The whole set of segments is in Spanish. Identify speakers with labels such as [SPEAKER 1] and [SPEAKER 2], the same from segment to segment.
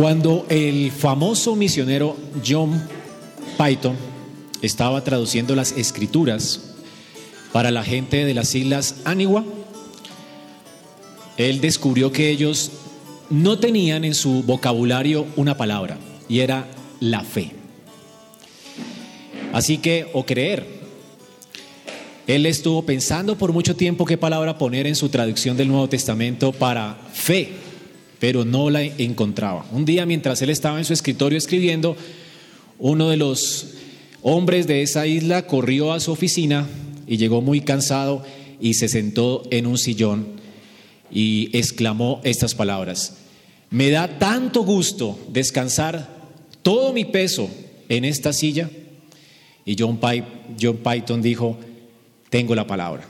[SPEAKER 1] Cuando el famoso misionero John Python estaba traduciendo las escrituras para la gente de las islas Anigua, él descubrió que ellos no tenían en su vocabulario una palabra y era la fe. Así que, o creer. Él estuvo pensando por mucho tiempo qué palabra poner en su traducción del Nuevo Testamento para fe, pero no la encontraba. Un día, mientras él estaba en su escritorio escribiendo, uno de los hombres de esa isla corrió a su oficina y llegó muy cansado y se sentó en un sillón y exclamó estas palabras. Me da tanto gusto descansar todo mi peso en esta silla y John, Python dijo, tengo la palabra.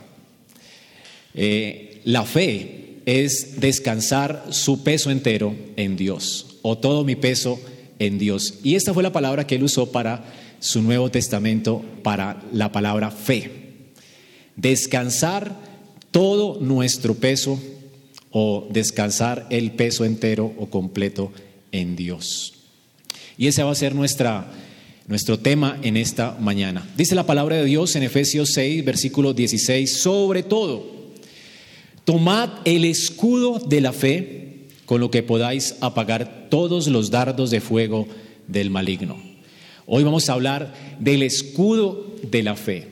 [SPEAKER 1] Eh, la fe es descansar su peso entero en Dios, o todo mi peso en Dios. Y esta fue la palabra que él usó para su Nuevo Testamento, para la palabra fe. Descansar todo nuestro peso o descansar el peso entero o completo en Dios. Y esa va a ser nuestra nuestro tema en esta mañana. Dice la palabra de Dios en Efesios 6, versículo 16, sobre todo, tomad el escudo de la fe con lo que podáis apagar todos los dardos de fuego del maligno. Hoy vamos a hablar del escudo de la fe.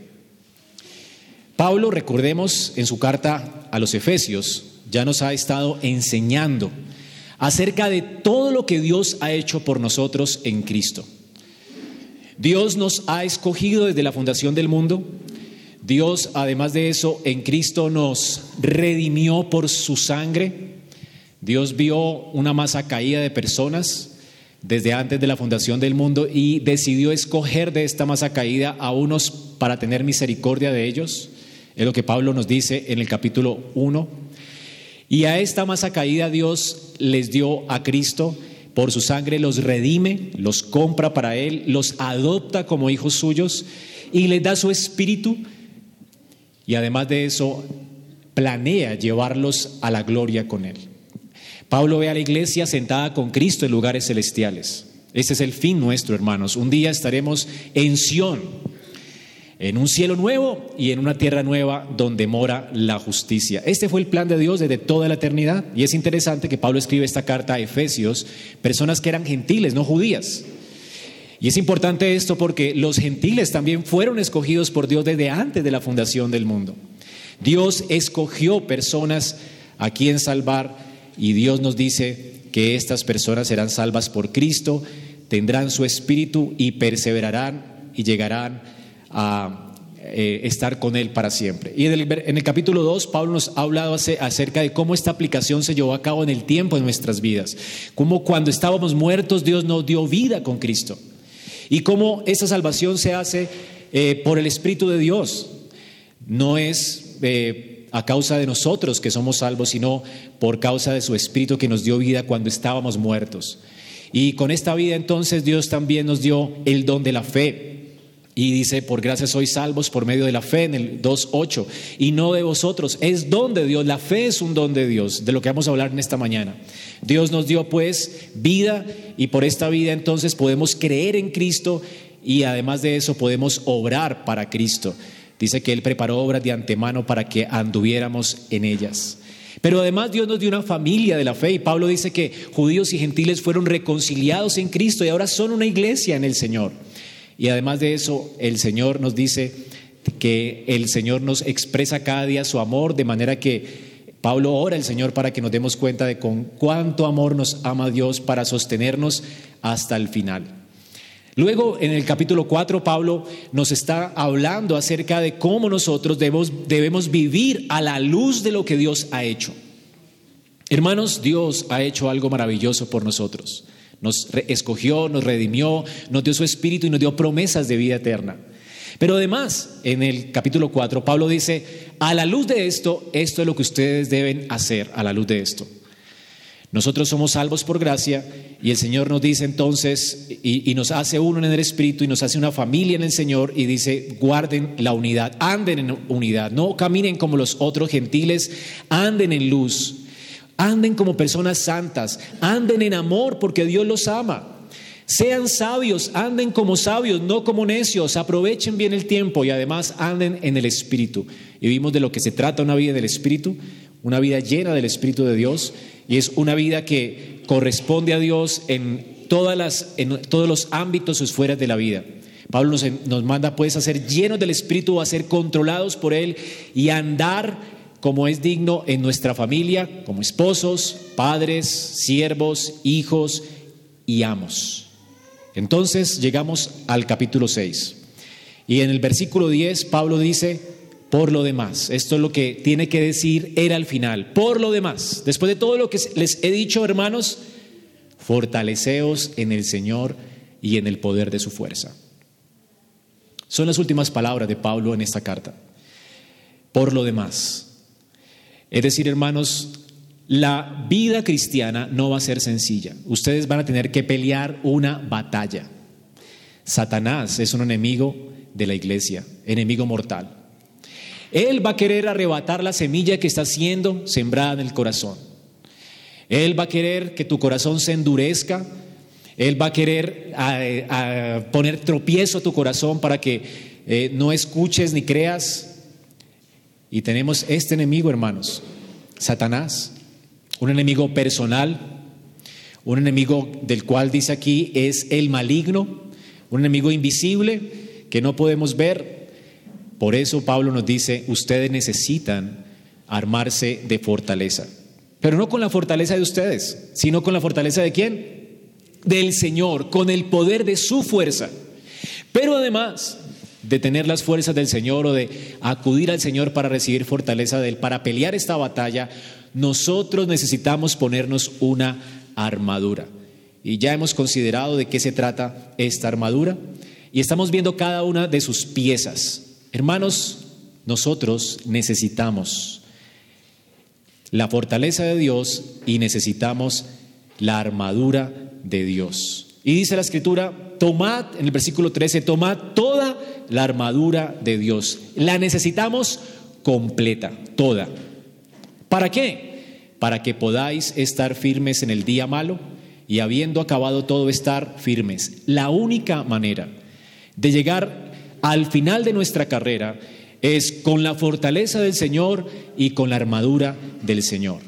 [SPEAKER 1] Pablo, recordemos, en su carta a los Efesios, ya nos ha estado enseñando acerca de todo lo que Dios ha hecho por nosotros en Cristo. Dios nos ha escogido desde la fundación del mundo. Dios, además de eso, en Cristo nos redimió por su sangre. Dios vio una masa caída de personas desde antes de la fundación del mundo y decidió escoger de esta masa caída a unos para tener misericordia de ellos. Es lo que Pablo nos dice en el capítulo 1. Y a esta masa caída Dios les dio a Cristo por su sangre los redime, los compra para Él, los adopta como hijos suyos y les da su espíritu y además de eso planea llevarlos a la gloria con Él. Pablo ve a la iglesia sentada con Cristo en lugares celestiales. Ese es el fin nuestro, hermanos. Un día estaremos en Sión, en un cielo nuevo y en una tierra nueva donde mora la justicia. Este fue el plan de Dios desde toda la eternidad. Y es interesante que Pablo escribe esta carta a Efesios, personas que eran gentiles, no judías. Y es importante esto porque los gentiles también fueron escogidos por Dios desde antes de la fundación del mundo. Dios escogió personas a quien salvar y Dios nos dice que estas personas serán salvas por Cristo, tendrán su espíritu y perseverarán y llegarán a eh, estar con Él para siempre. Y en el, capítulo 2, Pablo nos ha hablado acerca de cómo esta aplicación se llevó a cabo en el tiempo de nuestras vidas, cómo cuando estábamos muertos Dios nos dio vida con Cristo y cómo esa salvación se hace eh, por el Espíritu de Dios. No es eh, a causa de nosotros que somos salvos, sino por causa de su Espíritu que nos dio vida cuando estábamos muertos. Y con esta vida entonces Dios también nos dio el don de la fe. Y dice, por gracia sois salvos por medio de la fe en el 2.8. Y no de vosotros, es don de Dios. La fe es un don de Dios, de lo que vamos a hablar en esta mañana. Dios nos dio pues vida y por esta vida entonces podemos creer en Cristo y además de eso podemos obrar para Cristo. Dice que Él preparó obras de antemano para que anduviéramos en ellas. Pero además Dios nos dio una familia de la fe y Pablo dice que judíos y gentiles fueron reconciliados en Cristo y ahora son una iglesia en el Señor. Y además de eso, el Señor nos dice que el Señor nos expresa cada día su amor, de manera que Pablo ora al Señor para que nos demos cuenta de con cuánto amor nos ama Dios para sostenernos hasta el final. Luego, en el capítulo 4, Pablo nos está hablando acerca de cómo nosotros debemos, debemos vivir a la luz de lo que Dios ha hecho. Hermanos, Dios ha hecho algo maravilloso por nosotros. Nos escogió, nos redimió, nos dio su espíritu y nos dio promesas de vida eterna. Pero además, en el capítulo 4, Pablo dice, a la luz de esto, esto es lo que ustedes deben hacer, a la luz de esto. Nosotros somos salvos por gracia y el Señor nos dice entonces, y, y, nos hace uno en el Espíritu y nos hace una familia en el Señor y dice, guarden la unidad, anden en unidad, no caminen como los otros gentiles, anden en luz Anden como personas santas, anden en amor porque Dios los ama. Sean sabios, anden como sabios, no como necios, aprovechen bien el tiempo y además anden en el Espíritu. Y vimos de lo que se trata una vida del Espíritu, una vida llena del Espíritu de Dios, y es una vida que corresponde a Dios en, todas las, en todos los ámbitos esferas de la vida. Pablo nos, nos manda pues a ser llenos del Espíritu, a ser controlados por Él y a andar como es digno en nuestra familia, como esposos, padres, siervos, hijos y amos. Entonces llegamos al capítulo 6. Y en el versículo 10 Pablo dice, por lo demás, esto es lo que tiene que decir era al final, por lo demás, después de todo lo que les he dicho, hermanos, fortaleceos en el Señor y en el poder de su fuerza. Son las últimas palabras de Pablo en esta carta. Por lo demás, es decir, hermanos, la vida cristiana no va a ser sencilla. Ustedes van a tener que pelear una batalla. Satanás es un enemigo de la iglesia, enemigo mortal. Él va a querer arrebatar la semilla que está siendo sembrada en el corazón. Él va a querer que tu corazón se endurezca. Él va a querer poner tropiezo a tu corazón para que eh, no escuches ni creas y tenemos este enemigo, hermanos, Satanás, un enemigo personal, un enemigo del cual dice aquí es el maligno, un enemigo invisible que no podemos ver. Por eso Pablo nos dice, ustedes necesitan armarse de fortaleza. Pero no con la fortaleza de ustedes, sino con la fortaleza de quién? Del Señor, con el poder de su fuerza. Pero además, de tener las fuerzas del Señor o de acudir al Señor para recibir fortaleza de Él, para pelear esta batalla, nosotros necesitamos ponernos una armadura. Y ya hemos considerado de qué se trata esta armadura y estamos viendo cada una de sus piezas. Hermanos, nosotros necesitamos la fortaleza de Dios y necesitamos la armadura de Dios. Y dice la escritura, tomad, en el versículo 13, tomad toda la armadura de Dios. La necesitamos completa, toda. ¿Para qué? Para que podáis estar firmes en el día malo y habiendo acabado todo estar firmes. La única manera de llegar al final de nuestra carrera es con la fortaleza del Señor y con la armadura del Señor.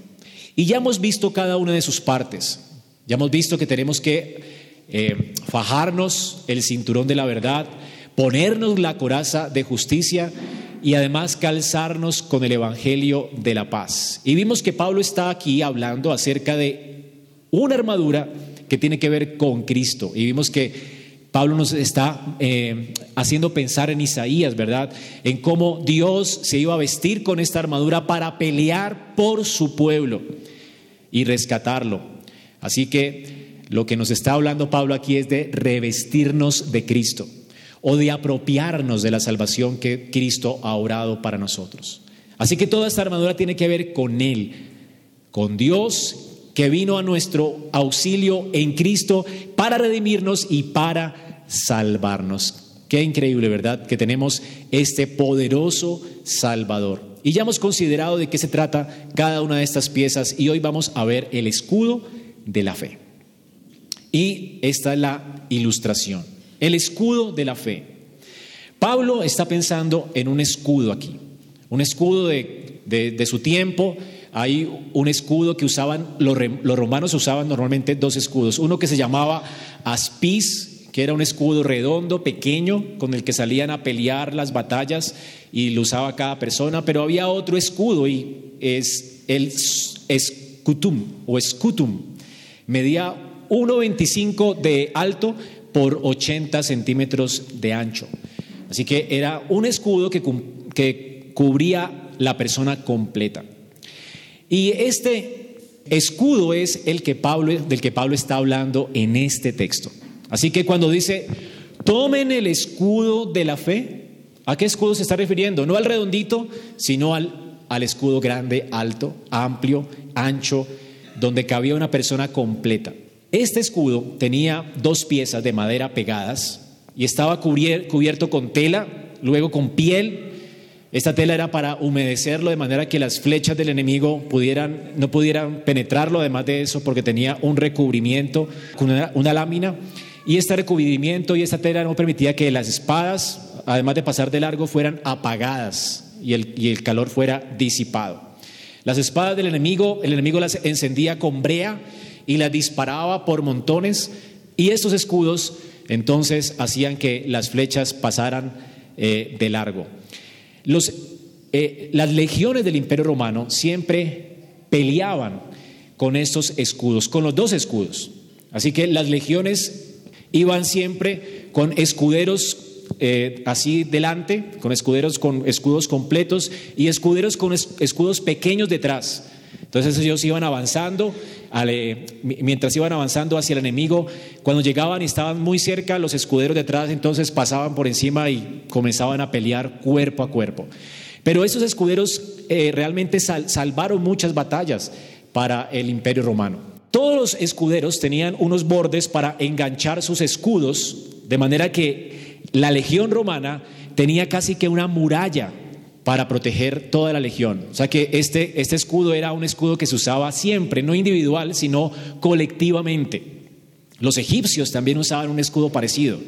[SPEAKER 1] Y ya hemos visto cada una de sus partes. Ya hemos visto que tenemos que eh, fajarnos el cinturón de la verdad, ponernos la coraza de justicia y además calzarnos con el Evangelio de la paz. Y vimos que Pablo está aquí hablando acerca de una armadura que tiene que ver con Cristo. Y vimos que Pablo nos está eh, haciendo pensar en Isaías, ¿verdad? En cómo Dios se iba a vestir con esta armadura para pelear por su pueblo y rescatarlo. Así que lo que nos está hablando Pablo aquí es de revestirnos de Cristo o de apropiarnos de la salvación que Cristo ha orado para nosotros. Así que toda esta armadura tiene que ver con Él, con Dios que vino a nuestro auxilio en Cristo para redimirnos y para salvarnos. Qué increíble, ¿verdad? Que tenemos este poderoso Salvador. Y ya hemos considerado de qué se trata cada una de estas piezas y hoy vamos a ver el escudo de la fe. Y esta es la ilustración, el escudo de la fe. Pablo está pensando en un escudo aquí, un escudo de, su tiempo. Hay un escudo que usaban, los, los romanos usaban normalmente dos escudos, uno que se llamaba aspis, que era un escudo redondo, pequeño, con el que salían a pelear las batallas y lo usaba cada persona, pero había otro escudo y es el escutum o escutum. Medía 1,25 de alto por 80 centímetros de ancho. Así que era un escudo que, cubría la persona completa. Y este escudo es el que del que Pablo está hablando en este texto. Así que cuando dice, tomen el escudo de la fe, ¿a qué escudo se está refiriendo? No al redondito, sino al, al escudo grande, alto, amplio, ancho, donde cabía una persona completa. Este escudo tenía dos piezas de madera pegadas y estaba cubierto con tela, luego con piel, Esta tela era para humedecerlo de manera que las flechas del enemigo pudieran, no pudieran penetrarlo, además de eso, porque tenía un recubrimiento con una, lámina. Y este recubrimiento y esta tela no permitía que las espadas, además de pasar de largo, fueran apagadas y el, y el calor fuera disipado. Las espadas del enemigo, el enemigo las encendía con brea y las disparaba por montones y estos escudos entonces hacían que las flechas pasaran eh, de largo. Eh, las legiones del Imperio Romano siempre peleaban con estos escudos, con los dos escudos. Así que las legiones iban siempre con escuderos eh, así delante, con escuderos con escudos completos y escuderos con escudos pequeños detrás. Entonces ellos iban avanzando, mientras iban avanzando hacia el enemigo, cuando llegaban y estaban muy cerca, los escuderos detrás entonces pasaban por encima y comenzaban a pelear cuerpo a cuerpo. Pero esos escuderos eh, realmente salvaron muchas batallas para el imperio romano. Todos los escuderos tenían unos bordes para enganchar sus escudos, de manera que la legión romana tenía casi que una muralla para proteger toda la legión. O sea que este, este escudo era un escudo que se usaba siempre, no individual, sino colectivamente. Los egipcios también usaban un escudo parecido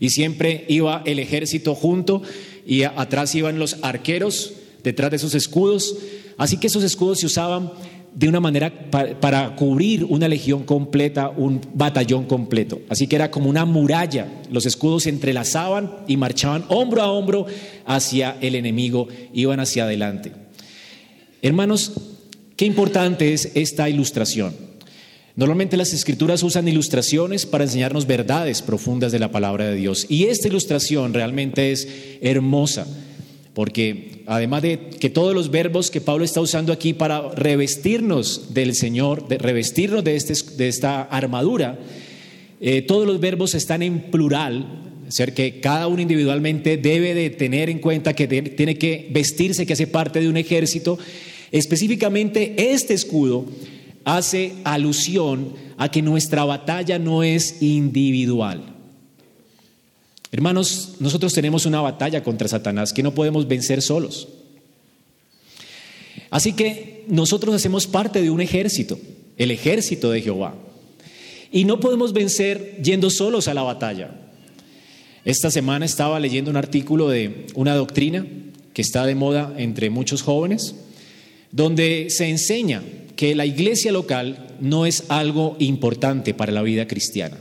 [SPEAKER 1] y siempre iba el ejército junto y atrás iban los arqueros detrás de esos escudos. Así que esos escudos se usaban de una manera para, cubrir una legión completa, un batallón completo. Así que era como una muralla. Los escudos se entrelazaban y marchaban hombro a hombro hacia el enemigo, iban hacia adelante. Hermanos, qué importante es esta ilustración. Normalmente las escrituras usan ilustraciones para enseñarnos verdades profundas de la palabra de Dios. Y esta ilustración realmente es hermosa porque además de que todos los verbos que Pablo está usando aquí para revestirnos del Señor, de revestirnos de, este, de esta armadura, eh, todos los verbos están en plural, ser que cada uno individualmente debe de tener en cuenta que tiene que vestirse, que hace parte de un ejército. Específicamente este escudo hace alusión a que nuestra batalla no es individual. Hermanos, nosotros tenemos una batalla contra Satanás que no podemos vencer solos. Así que nosotros hacemos parte de un ejército, el ejército de Jehová. Y no podemos vencer yendo solos a la batalla. Esta semana estaba leyendo un artículo de una doctrina que está de moda entre muchos jóvenes, donde se enseña que la iglesia local no es algo importante para la vida cristiana.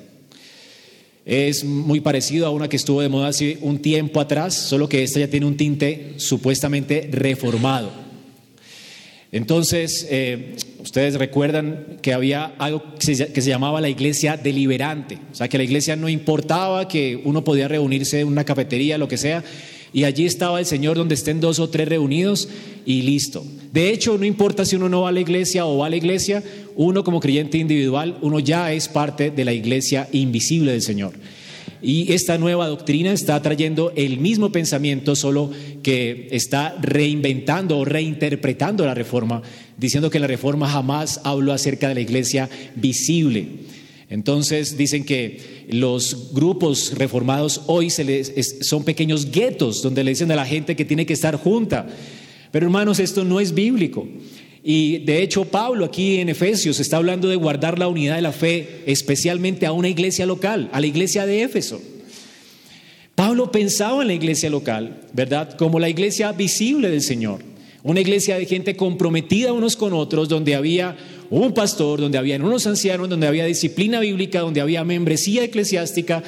[SPEAKER 1] Es muy parecido a una que estuvo de moda hace un tiempo atrás, solo que esta ya tiene un tinte supuestamente reformado. Entonces, eh, ustedes recuerdan que había algo se, que se, llamaba la iglesia deliberante, o sea, que la iglesia no importaba que uno podía reunirse en una cafetería, lo que sea, y allí estaba el Señor donde estén dos o tres reunidos y listo. De hecho, no importa si uno no va a la iglesia o va a la iglesia, uno como creyente individual, uno ya es parte de la iglesia invisible del Señor. Y esta nueva doctrina está trayendo el mismo pensamiento, solo que está reinventando o reinterpretando la reforma, diciendo que la reforma jamás habló acerca de la iglesia visible. Entonces dicen que los grupos reformados hoy se les, son pequeños guetos donde le dicen a la gente que tiene que estar junta. Pero hermanos, esto no es bíblico. Y de hecho Pablo aquí en Efesios está hablando de guardar la unidad de la fe, especialmente a una iglesia local, a la iglesia de Éfeso. Pablo pensaba en la iglesia local, ¿verdad? Como la iglesia visible del Señor. Una iglesia de gente comprometida unos con otros, donde había un pastor, donde había unos ancianos, donde había disciplina bíblica, donde había membresía eclesiástica.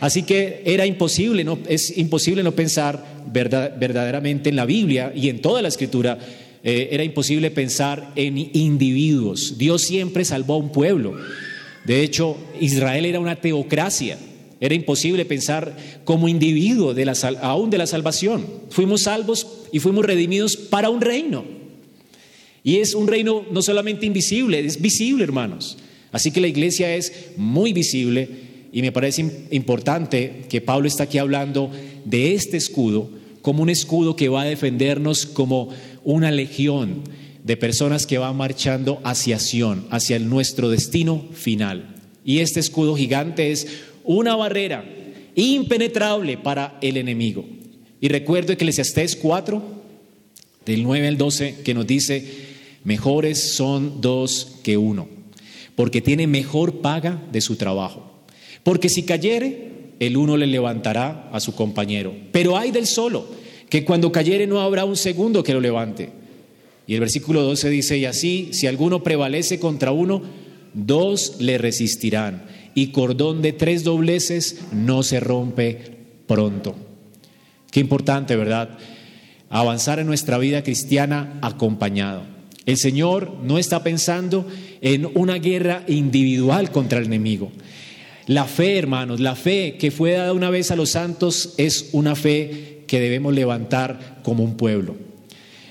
[SPEAKER 1] Así que era imposible, no, es imposible no pensar verdaderamente en la Biblia y en toda la escritura eh, era imposible pensar en individuos. Dios siempre salvó a un pueblo. De hecho, Israel era una teocracia. Era imposible pensar como individuo de la, aún de la salvación. Fuimos salvos y fuimos redimidos para un reino. Y es un reino no solamente invisible, es visible, hermanos. Así que la iglesia es muy visible y me parece importante que Pablo está aquí hablando de este escudo como un escudo que va a defendernos como una legión de personas que van marchando hacia Sion, hacia nuestro destino final. Y este escudo gigante es una barrera impenetrable para el enemigo. Y recuerdo Eclesiastés 4, del 9 al 12, que nos dice, mejores son dos que uno, porque tiene mejor paga de su trabajo. Porque si cayere, el uno le levantará a su compañero. Pero hay del solo, que cuando cayere no habrá un segundo que lo levante. Y el versículo 12 dice, y así, si alguno prevalece contra uno, dos le resistirán, y cordón de tres dobleces no se rompe pronto. Qué importante, ¿verdad? Avanzar en nuestra vida cristiana acompañado. El Señor no está pensando en una guerra individual contra el enemigo. La fe, hermanos, la fe que fue dada una vez a los santos es una fe que debemos levantar como un pueblo.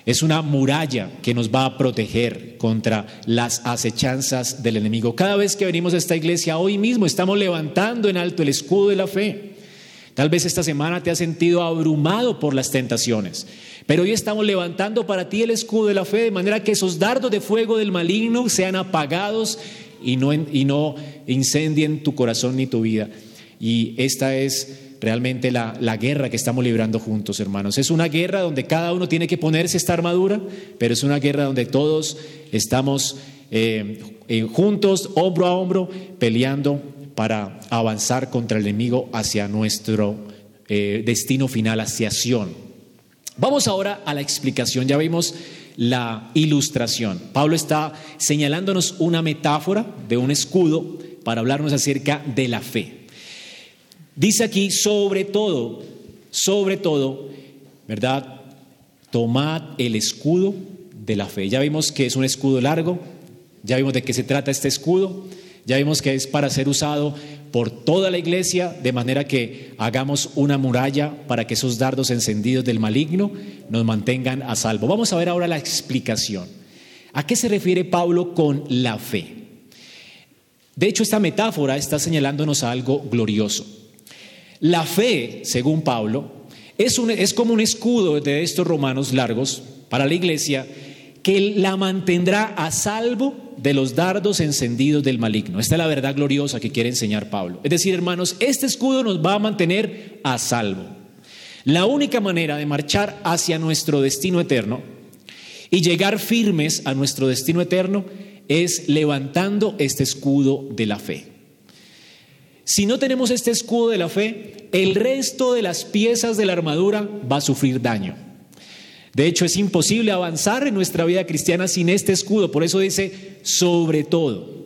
[SPEAKER 1] Es una muralla que nos va a proteger contra las acechanzas del enemigo. Cada vez que venimos a esta iglesia, hoy mismo estamos levantando en alto el escudo de la fe. Tal vez esta semana te has sentido abrumado por las tentaciones, pero hoy estamos levantando para ti el escudo de la fe de manera que esos dardos de fuego del maligno sean apagados y no, y no incendien tu corazón ni tu vida. Y esta es realmente la, guerra que estamos librando juntos, hermanos. Es una guerra donde cada uno tiene que ponerse esta armadura, pero es una guerra donde todos estamos eh, eh, juntos, hombro a hombro, peleando para avanzar contra el enemigo hacia nuestro eh, destino final, hacia Sion. Vamos ahora a la explicación. Ya vimos la ilustración. Pablo está señalándonos una metáfora de un escudo para hablarnos acerca de la fe. Dice aquí, sobre todo, sobre todo, ¿verdad? Tomad el escudo de la fe. Ya vimos que es un escudo largo, ya vimos de qué se trata este escudo, ya vimos que es para ser usado por toda la iglesia, de manera que hagamos una muralla para que esos dardos encendidos del maligno nos mantengan a salvo. Vamos a ver ahora la explicación. ¿A qué se refiere Pablo con la fe? De hecho, esta metáfora está señalándonos algo glorioso. La fe, según Pablo, es, es como un escudo de estos romanos largos para la iglesia que la mantendrá a salvo de los dardos encendidos del maligno. Esta es la verdad gloriosa que quiere enseñar Pablo. Es decir, hermanos, este escudo nos va a mantener a salvo. La única manera de marchar hacia nuestro destino eterno y llegar firmes a nuestro destino eterno es levantando este escudo de la fe. Si no tenemos este escudo de la fe, el resto de las piezas de la armadura va a sufrir daño. De hecho, es imposible avanzar en nuestra vida cristiana sin este escudo. Por eso dice, sobre todo.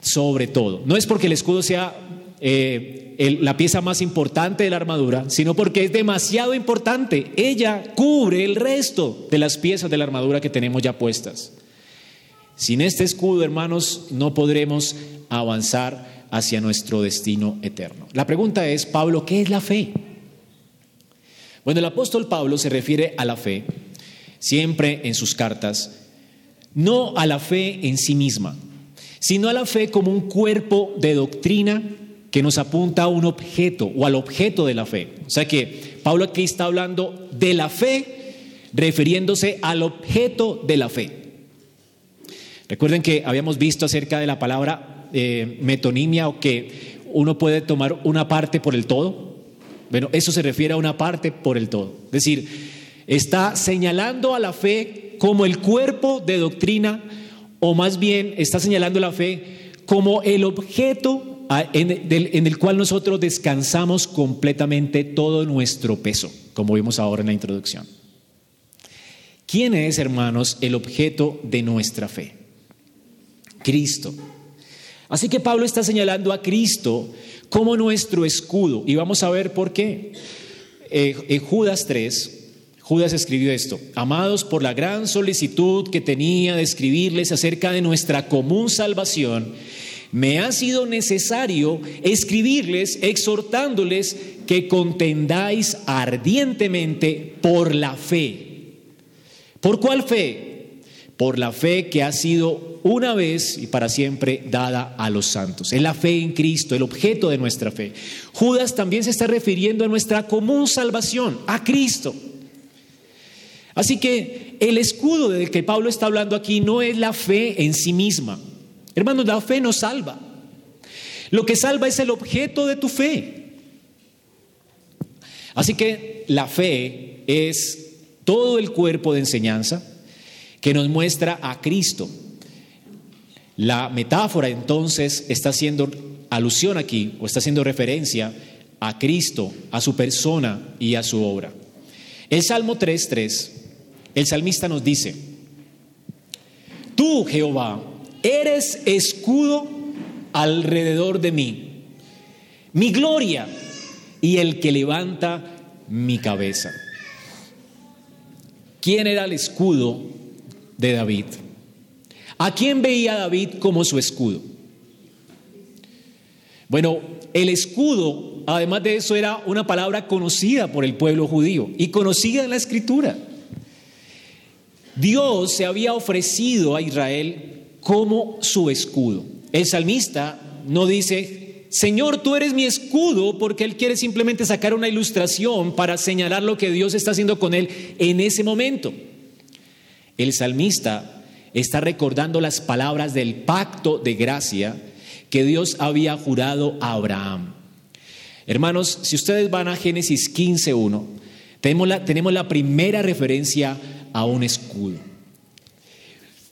[SPEAKER 1] Sobre todo. No es porque el escudo sea eh, la pieza más importante de la armadura, sino porque es demasiado importante. Ella cubre el resto de las piezas de la armadura que tenemos ya puestas. Sin este escudo, hermanos, no podremos avanzar hacia nuestro destino eterno. La pregunta es, Pablo, ¿qué es la fe? Bueno, el apóstol Pablo se refiere a la fe siempre en sus cartas, no a la fe en sí misma, sino a la fe como un cuerpo de doctrina que nos apunta a un objeto o al objeto de la fe. O sea que Pablo aquí está hablando de la fe refiriéndose al objeto de la fe. Recuerden que habíamos visto acerca de la palabra eh, metonimia o que uno puede tomar una parte por el todo. Bueno, eso se refiere a una parte por el todo. Es decir, está señalando a la fe como el cuerpo de doctrina, o más bien está señalando la fe como el objeto en el cual nosotros descansamos completamente todo nuestro peso, como vimos ahora en la introducción. ¿Quién es, hermanos, el objeto de nuestra fe? Cristo. Así que Pablo está señalando a Cristo como nuestro escudo. Y vamos a ver por qué. Eh, en Judas 3, Judas escribió esto, amados por la gran solicitud que tenía de escribirles acerca de nuestra común salvación, me ha sido necesario escribirles exhortándoles que contendáis ardientemente por la fe. ¿Por cuál fe? Por la fe que ha sido una vez y para siempre dada a los santos. Es la fe en Cristo, el objeto de nuestra fe. Judas también se está refiriendo a nuestra común salvación, a Cristo. Así que el escudo del que Pablo está hablando aquí no es la fe en sí misma. Hermanos, la fe no salva. Lo que salva es el objeto de tu fe. Así que la fe es todo el cuerpo de enseñanza que nos muestra a Cristo. La metáfora entonces está haciendo alusión aquí o está haciendo referencia a Cristo, a su persona y a su obra. El Salmo 3.3, el salmista nos dice, Tú, Jehová, eres escudo alrededor de mí, mi gloria y el que levanta mi cabeza. ¿Quién era el escudo de David? ¿A quién veía David como su escudo? Bueno, el escudo, además de eso, era una palabra conocida por el pueblo judío y conocida en la escritura. Dios se había ofrecido a Israel como su escudo. El salmista no dice, Señor, tú eres mi escudo, porque él quiere simplemente sacar una ilustración para señalar lo que Dios está haciendo con él en ese momento. El salmista está recordando las palabras del pacto de gracia que Dios había jurado a Abraham. Hermanos, si ustedes van a Génesis 15.1, tenemos la, primera referencia a un escudo.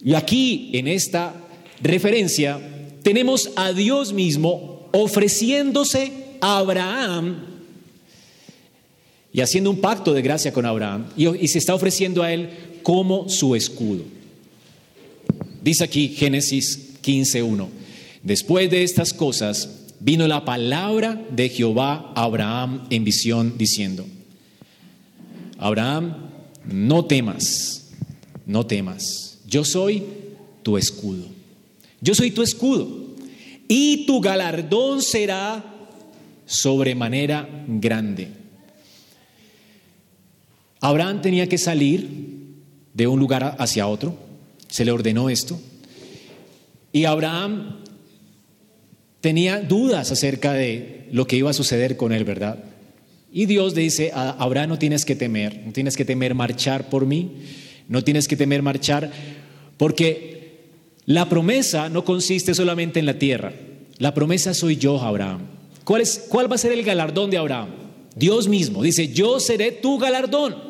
[SPEAKER 1] Y aquí, en esta referencia, tenemos a Dios mismo ofreciéndose a Abraham y haciendo un pacto de gracia con Abraham y, y se está ofreciendo a él como su escudo. Dice aquí Génesis 15.1, después de estas cosas vino la palabra de Jehová a Abraham en visión diciendo, Abraham, no temas, no temas, yo soy tu escudo, yo soy tu escudo y tu galardón será sobremanera grande. Abraham tenía que salir de un lugar hacia otro, se le ordenó esto, y Abraham tenía dudas acerca de lo que iba a suceder con él, ¿verdad? Y Dios dice, Abraham no tienes que temer, no tienes que temer marchar por mí, no tienes que temer marchar, porque la promesa no consiste solamente en la tierra, la promesa soy yo, Abraham. ¿Cuál, es, ¿Cuál va a ser el galardón de Abraham? Dios mismo dice, yo seré tu galardón.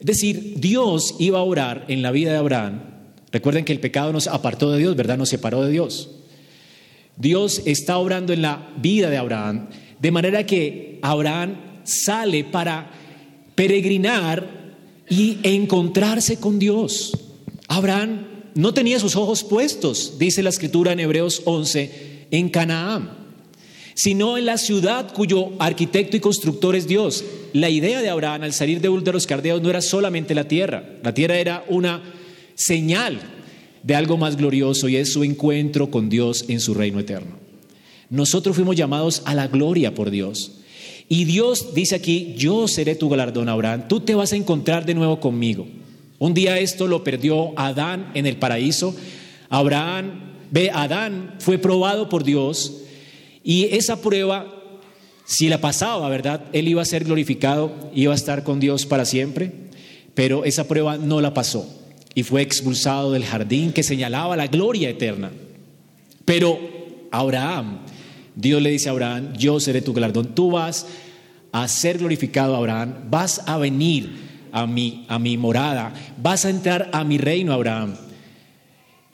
[SPEAKER 1] Es decir, Dios iba a orar en la vida de Abraham. Recuerden que el pecado nos apartó de Dios, ¿verdad? Nos separó de Dios. Dios está obrando en la vida de Abraham de manera que Abraham sale para peregrinar y encontrarse con Dios. Abraham no tenía sus ojos puestos, dice la escritura en Hebreos 11, en Canaán, sino en la ciudad cuyo arquitecto y constructor es Dios. La idea de Abraham al salir de Ur de los Cardeos no era solamente la tierra, la tierra era una señal de algo más glorioso y es su encuentro con Dios en su reino eterno. Nosotros fuimos llamados a la gloria por Dios. Y Dios dice aquí, yo seré tu galardón, Abraham, tú te vas a encontrar de nuevo conmigo. Un día esto lo perdió Adán en el paraíso. Abraham, ve, Adán fue probado por Dios y esa prueba, si la pasaba, ¿verdad? Él iba a ser glorificado, iba a estar con Dios para siempre, pero esa prueba no la pasó y fue expulsado del jardín que señalaba la gloria eterna. Pero Abraham Dios le dice a Abraham, yo seré tu galardón. Tú vas a ser glorificado, Abraham. Vas a venir a mi, a mi morada. Vas a entrar a mi reino, Abraham.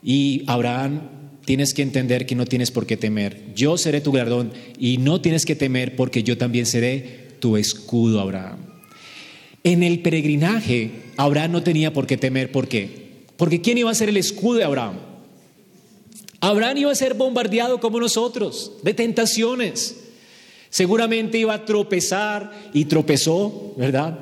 [SPEAKER 1] Y Abraham, tienes que entender que no tienes por qué temer. Yo seré tu galardón y no tienes que temer porque yo también seré tu escudo, Abraham. En el peregrinaje, Abraham no tenía por qué temer. ¿Por qué? Porque ¿quién iba a ser el escudo de Abraham? Abraham iba a ser bombardeado como nosotros, de tentaciones. Seguramente iba a tropezar y tropezó, ¿verdad?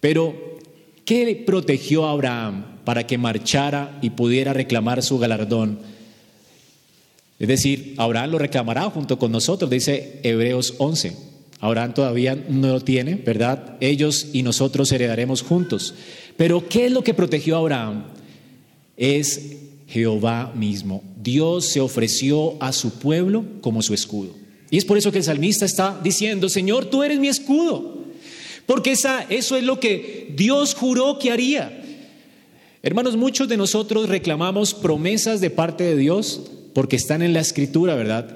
[SPEAKER 1] Pero, ¿qué protegió a Abraham para que marchara y pudiera reclamar su galardón? Es decir, Abraham lo reclamará junto con nosotros, dice Hebreos 11. Abraham todavía no lo tiene, ¿verdad? Ellos y nosotros heredaremos juntos. Pero ¿qué es lo que protegió a Abraham? Es Jehová mismo. Dios se ofreció a su pueblo como su escudo. Y es por eso que el salmista está diciendo, Señor, tú eres mi escudo. Porque esa, eso es lo que Dios juró que haría. Hermanos, muchos de nosotros reclamamos promesas de parte de Dios porque están en la escritura, ¿verdad?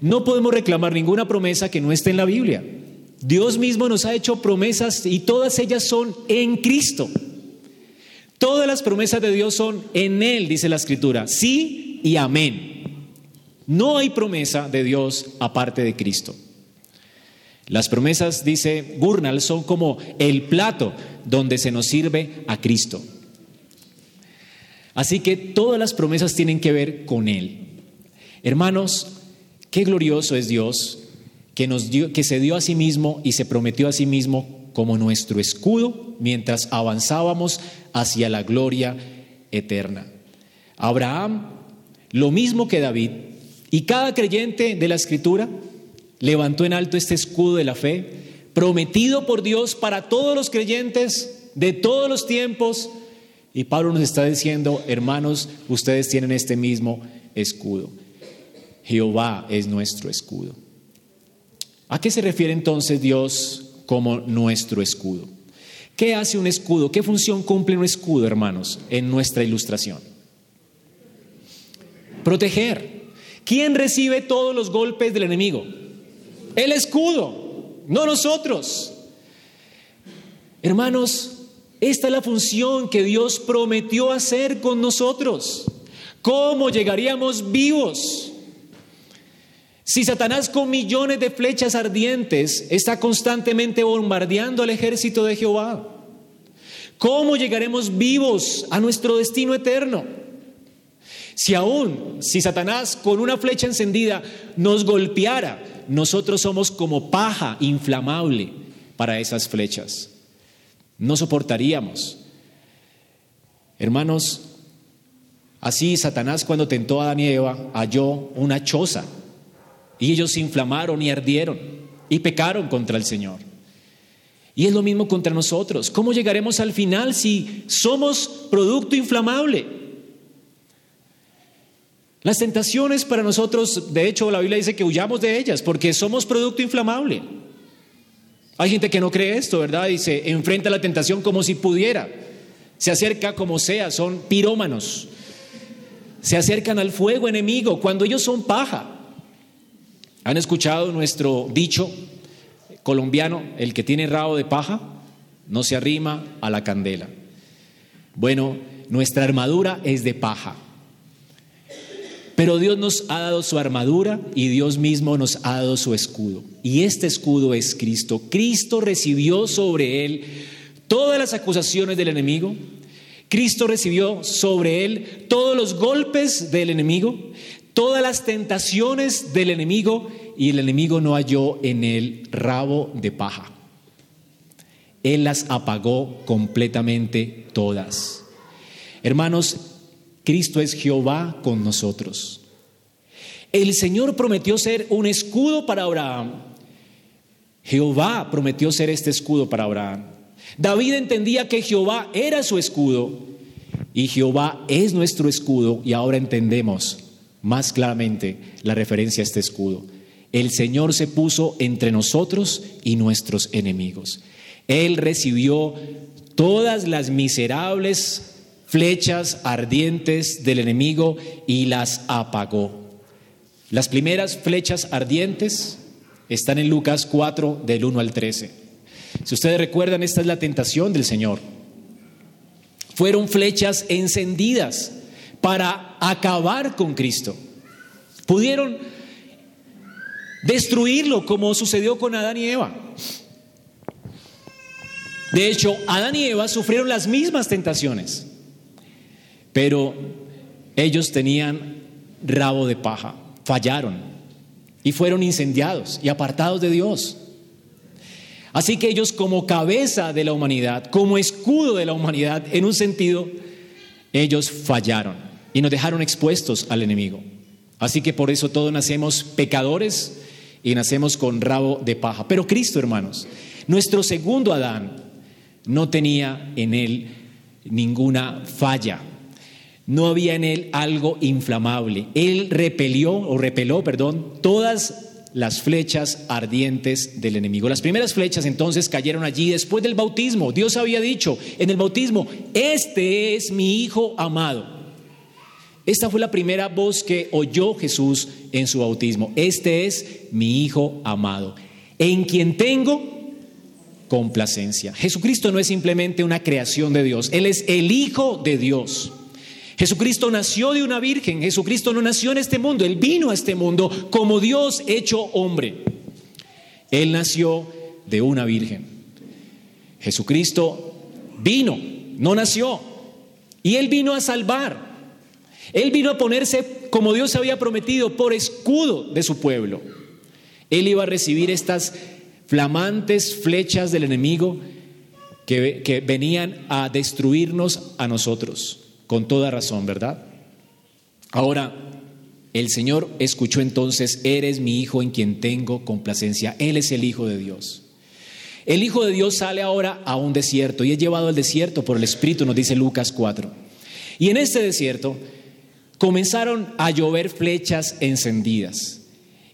[SPEAKER 1] No podemos reclamar ninguna promesa que no esté en la Biblia. Dios mismo nos ha hecho promesas y todas ellas son en Cristo. Todas las promesas de Dios son en Él, dice la Escritura. Sí y amén. No hay promesa de Dios aparte de Cristo. Las promesas, dice Gurnal, son como el plato donde se nos sirve a Cristo. Así que todas las promesas tienen que ver con Él. Hermanos, qué glorioso es Dios que, nos dio, que se dio a sí mismo y se prometió a sí mismo como nuestro escudo mientras avanzábamos hacia la gloria eterna. Abraham, lo mismo que David, y cada creyente de la Escritura levantó en alto este escudo de la fe, prometido por Dios para todos los creyentes de todos los tiempos. Y Pablo nos está diciendo, hermanos, ustedes tienen este mismo escudo. Jehová es nuestro escudo. ¿A qué se refiere entonces Dios como nuestro escudo? ¿Qué hace un escudo? ¿Qué función cumple un escudo, hermanos, en nuestra ilustración? Proteger. ¿Quién recibe todos los golpes del enemigo? El escudo, no nosotros. Hermanos, esta es la función que Dios prometió hacer con nosotros. ¿Cómo llegaríamos vivos? Si Satanás con millones de flechas ardientes está constantemente bombardeando al ejército de Jehová, ¿cómo llegaremos vivos a nuestro destino eterno? Si aún, si Satanás con una flecha encendida nos golpeara, nosotros somos como paja inflamable para esas flechas. No soportaríamos. Hermanos, así Satanás cuando tentó a Adán y Eva halló una choza y ellos se inflamaron y ardieron y pecaron contra el Señor. Y es lo mismo contra nosotros. ¿Cómo llegaremos al final si somos producto inflamable? Las tentaciones para nosotros, de hecho la Biblia dice que huyamos de ellas porque somos producto inflamable. Hay gente que no cree esto, ¿verdad? Y se enfrenta a la tentación como si pudiera. Se acerca como sea, son pirómanos. Se acercan al fuego enemigo cuando ellos son paja. ¿Han escuchado nuestro dicho colombiano, el que tiene rabo de paja no se arrima a la candela? Bueno, nuestra armadura es de paja. Pero Dios nos ha dado su armadura y Dios mismo nos ha dado su escudo. Y este escudo es Cristo. Cristo recibió sobre él todas las acusaciones del enemigo. Cristo recibió sobre él todos los golpes del enemigo todas las tentaciones del enemigo y el enemigo no halló en él rabo de paja. Él las apagó completamente todas. Hermanos, Cristo es Jehová con nosotros. El Señor prometió ser un escudo para Abraham. Jehová prometió ser este escudo para Abraham. David entendía que Jehová era su escudo y Jehová es nuestro escudo y ahora entendemos más claramente la referencia a este escudo. El Señor se puso entre nosotros y nuestros enemigos. Él recibió todas las miserables flechas ardientes del enemigo y las apagó. Las primeras flechas ardientes están en Lucas 4 del 1 al 13. Si ustedes recuerdan, esta es la tentación del Señor. Fueron flechas encendidas para acabar con Cristo. Pudieron destruirlo como sucedió con Adán y Eva. De hecho, Adán y Eva sufrieron las mismas tentaciones, pero ellos tenían rabo de paja, fallaron y fueron incendiados y apartados de Dios. Así que ellos como cabeza de la humanidad, como escudo de la humanidad, en un sentido, ellos fallaron y nos dejaron expuestos al enemigo. Así que por eso todos nacemos pecadores y nacemos con rabo de paja. Pero Cristo, hermanos, nuestro segundo Adán no tenía en él ninguna falla. No había en él algo inflamable. Él repelió o repeló, perdón, todas las flechas ardientes del enemigo. Las primeras flechas entonces cayeron allí después del bautismo. Dios había dicho en el bautismo, este es mi hijo amado esta fue la primera voz que oyó Jesús en su bautismo. Este es mi Hijo amado. en quien tengo complacencia. Jesucristo no es simplemente una creación de Dios, Él es el Hijo de Dios. Jesucristo nació de una virgen, Jesucristo no nació en este mundo, Él vino a este mundo como Dios hecho hombre. Él nació de una virgen. Jesucristo vino, no nació, y Él vino a salvar. Él vino a ponerse, como Dios había prometido, por escudo de su pueblo. Él iba a recibir estas flamantes flechas del enemigo que, que venían a destruirnos a nosotros, con toda razón, ¿verdad? Ahora, el Señor escuchó entonces, eres mi hijo en quien tengo complacencia. Él es el Hijo de Dios. El Hijo de Dios sale ahora a un desierto y es llevado al desierto por el Espíritu, nos dice Lucas 4. Y en este desierto comenzaron a llover flechas encendidas.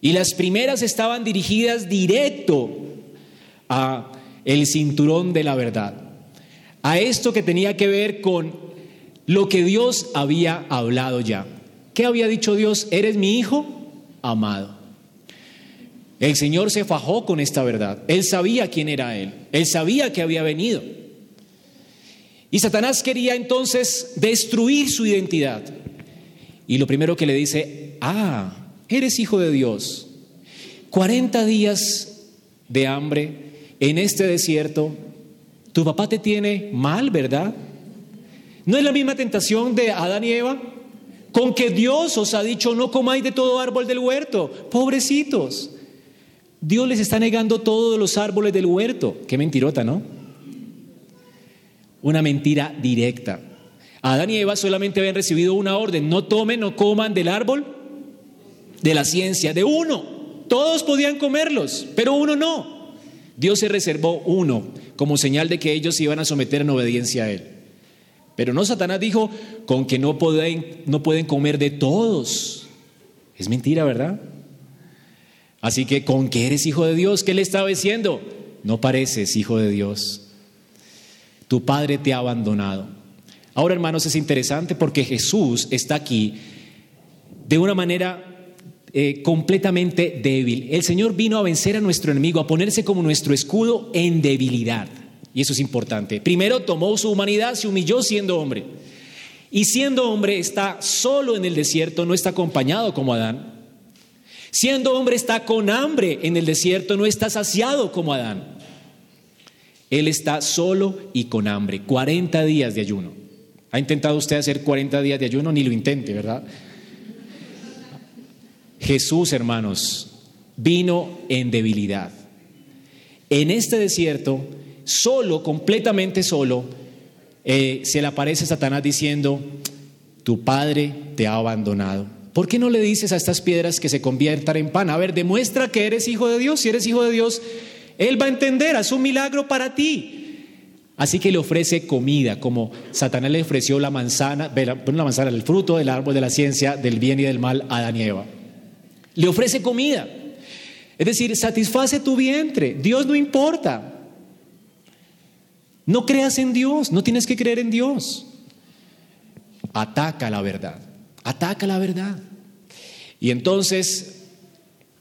[SPEAKER 1] Y las primeras estaban dirigidas directo a el cinturón de la verdad. A esto que tenía que ver con lo que Dios había hablado ya. ¿Qué había dicho Dios? Eres mi hijo amado. El Señor se fajó con esta verdad. Él sabía quién era Él. Él sabía que había venido. Y Satanás quería entonces destruir su identidad. Y lo primero que le dice, ah, eres hijo de Dios. 40 días de hambre en este desierto, tu papá te tiene mal, ¿verdad? ¿No es la misma tentación de Adán y Eva? Con que Dios os ha dicho, no comáis de todo árbol del huerto. Pobrecitos. Dios les está negando todos los árboles del huerto. Qué mentirota, ¿no? Una mentira directa. Adán y Eva solamente habían recibido una orden, no tomen, no coman del árbol de la ciencia, de uno. Todos podían comerlos, pero uno no. Dios se reservó uno como señal de que ellos se iban a someter en obediencia a Él. Pero no Satanás dijo con que no pueden, no pueden comer de todos. Es mentira, ¿verdad? Así que con que eres hijo de Dios, ¿qué le estaba diciendo? No pareces hijo de Dios. Tu padre te ha abandonado. Ahora, hermanos, es interesante porque Jesús está aquí de una manera eh, completamente débil. El Señor vino a vencer a nuestro enemigo, a ponerse como nuestro escudo en debilidad. Y eso es importante. Primero tomó su humanidad, se humilló siendo hombre. Y siendo hombre está solo en el desierto, no está acompañado como Adán. Siendo hombre está con hambre en el desierto, no está saciado como Adán. Él está solo y con hambre, 40 días de ayuno. ¿Ha intentado usted hacer 40 días de ayuno? Ni lo intente, ¿verdad? Jesús, hermanos, vino en debilidad. En este desierto, solo, completamente solo, eh, se le aparece Satanás diciendo, tu padre te ha abandonado. ¿Por qué no le dices a estas piedras que se conviertan en pan? A ver, demuestra que eres hijo de Dios. Si eres hijo de Dios, Él va a entender, haz un milagro para ti. Así que le ofrece comida, como Satanás le ofreció la manzana, la manzana, el fruto del árbol de la ciencia del bien y del mal a Adán y Eva. Le ofrece comida. Es decir, satisface tu vientre. Dios no importa. No creas en Dios, no tienes que creer en Dios. Ataca la verdad, ataca la verdad. Y entonces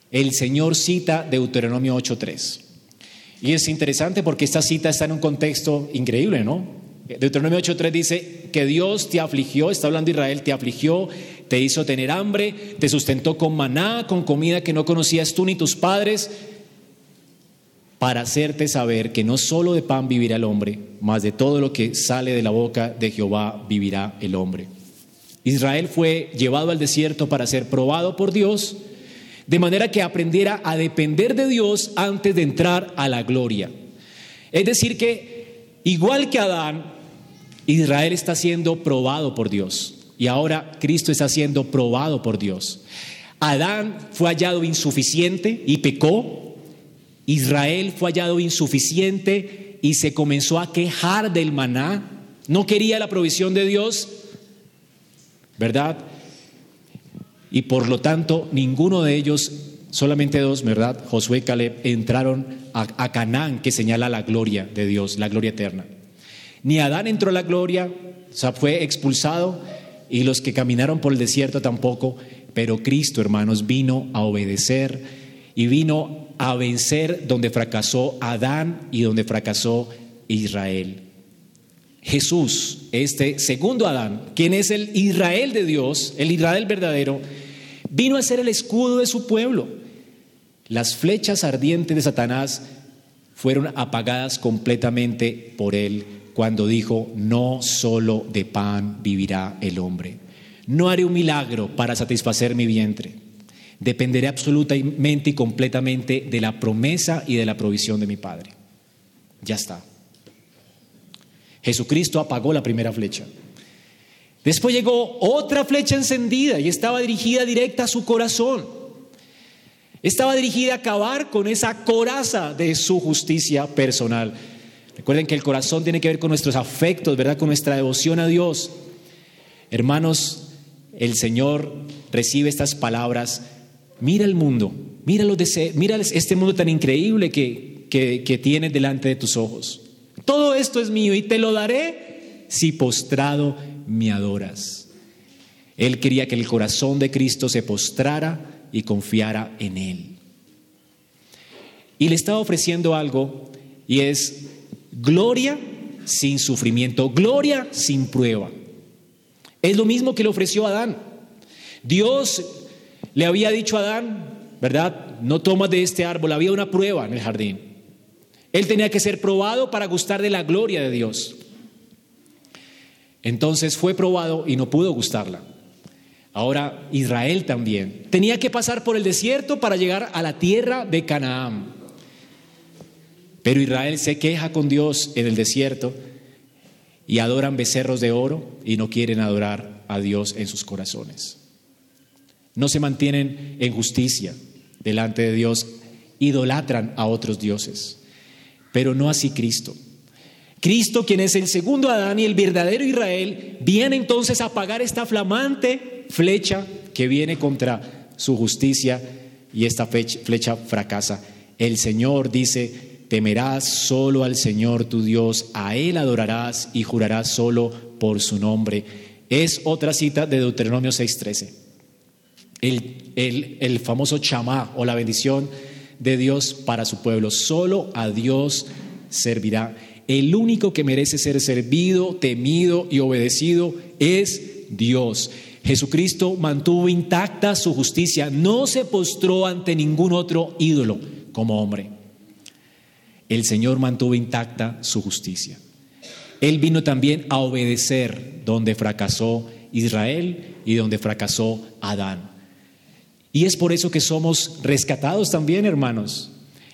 [SPEAKER 1] el Señor cita Deuteronomio 8.3. Y es interesante porque esta cita está en un contexto increíble, ¿no? Deuteronomio 8.3 dice que Dios te afligió, está hablando Israel, te afligió, te hizo tener hambre, te sustentó con maná, con comida que no conocías tú ni tus padres, para hacerte saber que no solo de pan vivirá el hombre, mas de todo lo que sale de la boca de Jehová vivirá el hombre. Israel fue llevado al desierto para ser probado por Dios de manera que aprendiera a depender de Dios antes de entrar a la gloria. Es decir, que igual que Adán, Israel está siendo probado por Dios y ahora Cristo está siendo probado por Dios. Adán fue hallado insuficiente y pecó. Israel fue hallado insuficiente y se comenzó a quejar del maná. No quería la provisión de Dios, ¿verdad? Y por lo tanto ninguno de ellos, solamente dos, ¿verdad? Josué y Caleb entraron a, Canaán, que señala la gloria de Dios, la gloria eterna. Ni Adán entró a la gloria, o sea, fue expulsado, y los que caminaron por el desierto tampoco, pero Cristo, hermanos, vino a obedecer y vino a vencer donde fracasó Adán y donde fracasó Israel. Jesús, este segundo Adán, quien es el Israel de Dios, el Israel verdadero, vino a ser el escudo de su pueblo. Las flechas ardientes de Satanás fueron apagadas completamente por él cuando dijo, no solo de pan vivirá el hombre. No haré un milagro para satisfacer mi vientre. Dependeré absolutamente y completamente de la promesa y de la provisión de mi Padre. Ya está. Jesucristo apagó la primera flecha. Después llegó otra flecha encendida y estaba dirigida directa a su corazón. Estaba dirigida a acabar con esa coraza de su justicia personal. Recuerden que el corazón tiene que ver con nuestros afectos, ¿verdad? Con nuestra devoción a Dios. Hermanos, el Señor recibe estas palabras. Mira el mundo, mira, mira este mundo tan increíble que, que, que tienes delante de tus ojos. Todo esto es mío y te lo daré si postrado me adoras. Él quería que el corazón de Cristo se postrara y confiara en Él. Y le estaba ofreciendo algo y es gloria sin sufrimiento, gloria sin prueba. Es lo mismo que le ofreció a Adán. Dios le había dicho a Adán, ¿verdad? No tomas de este árbol, había una prueba en el jardín. Él tenía que ser probado para gustar de la gloria de Dios. Entonces fue probado y no pudo gustarla. Ahora Israel también. Tenía que pasar por el desierto para llegar a la tierra de Canaán. Pero Israel se queja con Dios en el desierto y adoran becerros de oro y no quieren adorar a Dios en sus corazones. No se mantienen en justicia delante de Dios, idolatran a otros dioses pero no así Cristo. Cristo, quien es el segundo Adán y el verdadero Israel, viene entonces a apagar esta flamante flecha que viene contra su justicia y esta flecha fracasa. El Señor dice, temerás solo al Señor tu Dios, a Él adorarás y jurarás solo por su nombre. Es otra cita de Deuteronomio 6:13. El, el, el famoso chamá o la bendición de Dios para su pueblo. Solo a Dios servirá. El único que merece ser servido, temido y obedecido es Dios. Jesucristo mantuvo intacta su justicia, no se postró ante ningún otro ídolo como hombre. El Señor mantuvo intacta su justicia. Él vino también a obedecer donde fracasó Israel y donde fracasó Adán. Y es por eso que somos rescatados también, hermanos.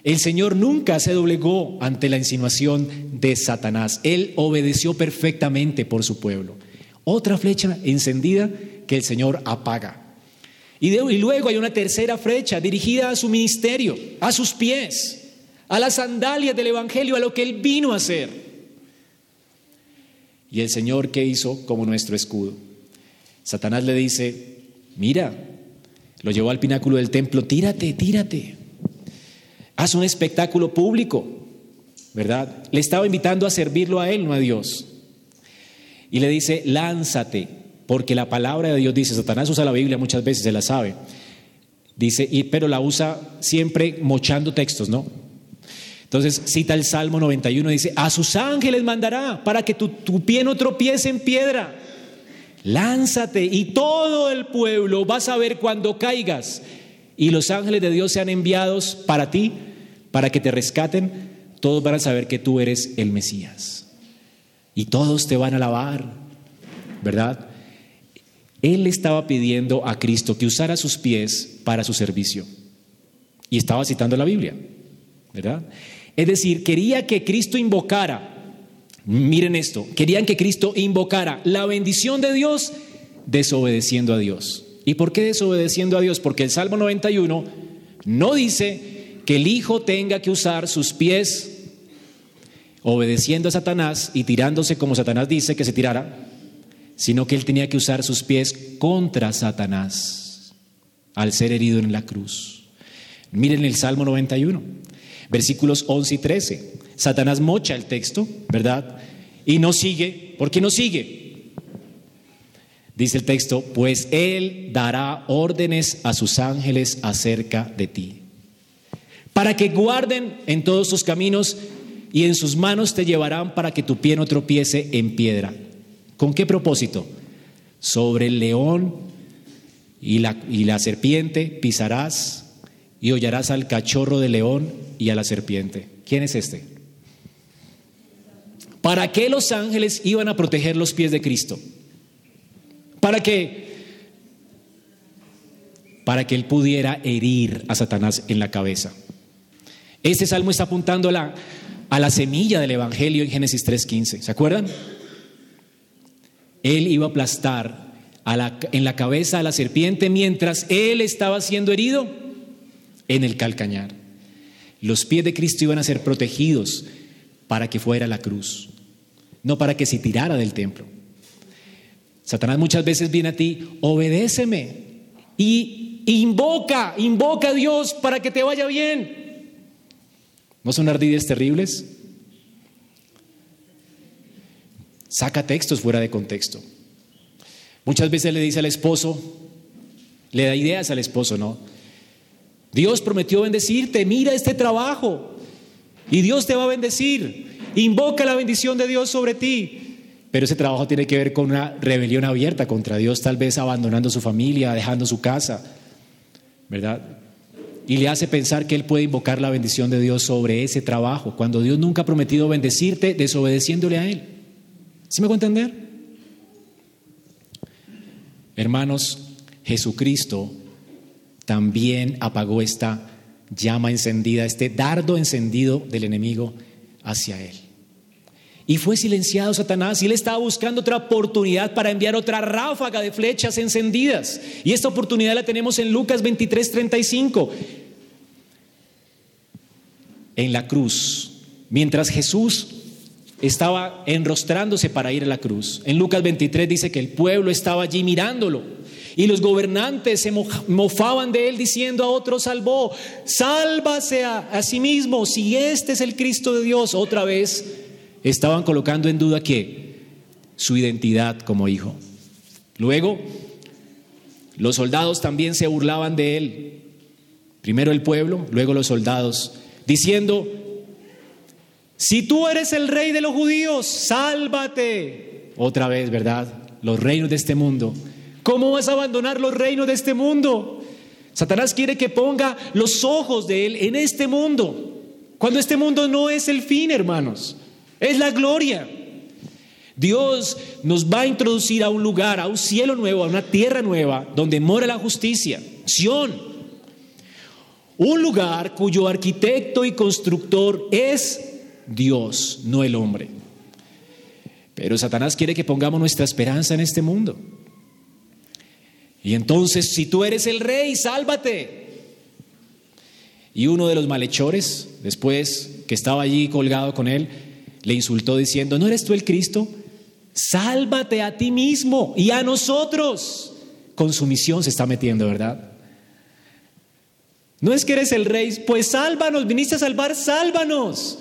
[SPEAKER 1] El Señor nunca se doblegó ante la insinuación de Satanás. Él obedeció perfectamente por su pueblo. Otra flecha encendida que el Señor apaga. Y, luego hay una tercera flecha dirigida a su ministerio, a sus pies, a las sandalias del Evangelio, a lo que Él vino a hacer. Y el Señor, ¿qué hizo como nuestro escudo? Satanás le dice, mira, lo llevó al pináculo del templo, tírate, tírate. Haz un espectáculo público, ¿verdad? Le estaba invitando a servirlo a él, no a Dios. Y le dice, lánzate, porque la palabra de Dios dice, Satanás usa la Biblia muchas veces, se la sabe. Dice, y, pero la usa siempre mochando textos, ¿no? Entonces cita el Salmo 91, dice, a sus ángeles mandará para que tu, pie no tropiece en piedra. Lánzate y todo el pueblo va a saber cuando caigas y los ángeles de Dios sean enviados para ti, para que te rescaten, todos van a saber que tú eres el Mesías. Y todos te van a alabar, ¿verdad? Él estaba pidiendo a Cristo que usara sus pies para su servicio. Y estaba citando la Biblia, ¿verdad? Es decir, quería que Cristo invocara Miren esto, querían que Cristo invocara la bendición de Dios desobedeciendo a Dios. ¿Y por qué desobedeciendo a Dios? Porque el Salmo 91 no dice que el Hijo tenga que usar sus pies obedeciendo a Satanás y tirándose como Satanás dice que se tirara, sino que él tenía que usar sus pies contra Satanás al ser herido en la cruz. Miren el Salmo 91, versículos 11 y 13. Satanás mocha el texto, ¿verdad? Y no sigue. ¿Por qué no sigue? Dice el texto, pues Él dará órdenes a sus ángeles acerca de ti. Para que guarden en todos tus caminos y en sus manos te llevarán para que tu pie no tropiece en piedra. ¿Con qué propósito? Sobre el león y la, y la serpiente pisarás y hollarás al cachorro de león y a la serpiente. ¿Quién es este? ¿Para qué los ángeles iban a proteger los pies de Cristo? Para que para que él pudiera herir a Satanás en la cabeza. Este salmo está apuntando a la, a la semilla del Evangelio en Génesis 3.15. ¿Se acuerdan? Él iba a aplastar en la cabeza a la serpiente mientras él estaba siendo herido en el calcañar. Los pies de Cristo iban a ser protegidos para que fuera la cruz, no para que se tirara del templo. Satanás muchas veces viene a ti, obedéceme y invoca, invoca a Dios para que te vaya bien. ¿No son ardides terribles? Saca textos fuera de contexto. Muchas veces le dice al esposo, le da ideas al esposo, ¿no? Dios prometió bendecirte, mira este trabajo y Dios te va a bendecir. Invoca la bendición de Dios sobre ti. Pero ese trabajo tiene que ver con una rebelión abierta contra Dios, tal vez abandonando su familia, dejando su casa, ¿verdad? Y le hace pensar que él puede invocar la bendición de Dios sobre ese trabajo, cuando Dios nunca ha prometido bendecirte desobedeciéndole a Él. ¿Sí me puedo entender? Hermanos, Jesucristo también apagó esta llama encendida, este dardo encendido del enemigo hacia Él. Y fue silenciado Satanás y él estaba buscando otra oportunidad para enviar otra ráfaga de flechas encendidas. Y esta oportunidad la tenemos en Lucas 23, 35. En la cruz, mientras Jesús estaba enrostrándose para ir a la cruz. En Lucas 23 dice que el pueblo estaba allí mirándolo. Y los gobernantes se mofaban de él diciendo a otro salvó, sálvase a, a sí mismo, si este es el Cristo de Dios. Otra vez estaban colocando en duda que su identidad como hijo. Luego, los soldados también se burlaban de él. Primero el pueblo, luego los soldados, diciendo, si tú eres el rey de los judíos, sálvate. Otra vez, ¿verdad? Los reinos de este mundo. ¿Cómo vas a abandonar los reinos de este mundo? Satanás quiere que ponga los ojos de él en este mundo, cuando este mundo no es el fin, hermanos. Es la gloria. Dios nos va a introducir a un lugar, a un cielo nuevo, a una tierra nueva, donde mora la justicia. Sión. Un lugar cuyo arquitecto y constructor es Dios, no el hombre. Pero Satanás quiere que pongamos nuestra esperanza en este mundo. Y entonces, si tú eres el rey, sálvate. Y uno de los malhechores, después que estaba allí colgado con él, le insultó diciendo, ¿no eres tú el Cristo? Sálvate a ti mismo y a nosotros. Con su misión se está metiendo, ¿verdad? No es que eres el rey, pues sálvanos, viniste a salvar, sálvanos.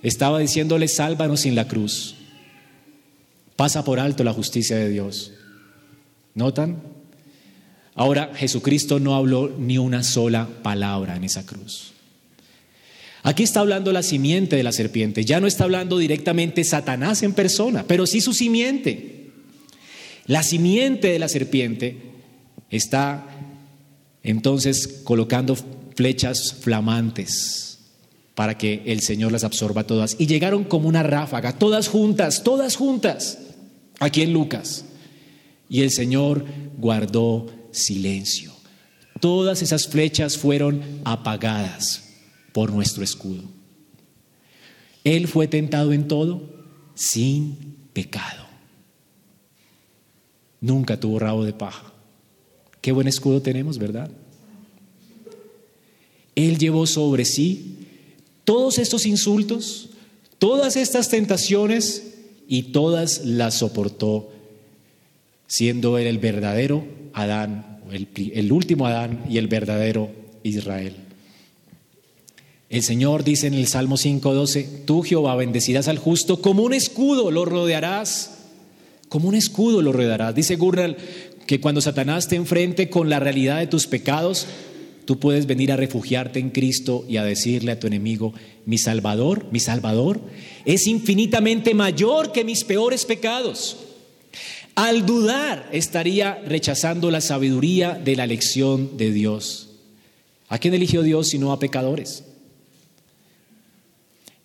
[SPEAKER 1] Estaba diciéndole, sálvanos sin la cruz. Pasa por alto la justicia de Dios. ¿Notan? Ahora Jesucristo no habló ni una sola palabra en esa cruz. Aquí está hablando la simiente de la serpiente, ya no está hablando directamente Satanás en persona, pero sí su simiente. La simiente de la serpiente está entonces colocando flechas flamantes para que el Señor las absorba todas. Y llegaron como una ráfaga, todas juntas, todas juntas, aquí en Lucas. Y el Señor guardó silencio. Todas esas flechas fueron apagadas por nuestro escudo. Él fue tentado en todo sin pecado. Nunca tuvo rabo de paja. Qué buen escudo tenemos, ¿verdad? Él llevó sobre sí todos estos insultos, todas estas tentaciones y todas las soportó, siendo él el verdadero Adán, el, último Adán y el verdadero Israel. El Señor dice en el Salmo 5:12, tú Jehová bendecirás al justo, como un escudo lo rodearás, como un escudo lo rodearás. Dice Gurnal que cuando Satanás te enfrente con la realidad de tus pecados, tú puedes venir a refugiarte en Cristo y a decirle a tu enemigo, mi Salvador, mi Salvador, es infinitamente mayor que mis peores pecados. Al dudar estaría rechazando la sabiduría de la elección de Dios. ¿A quién eligió Dios sino a pecadores?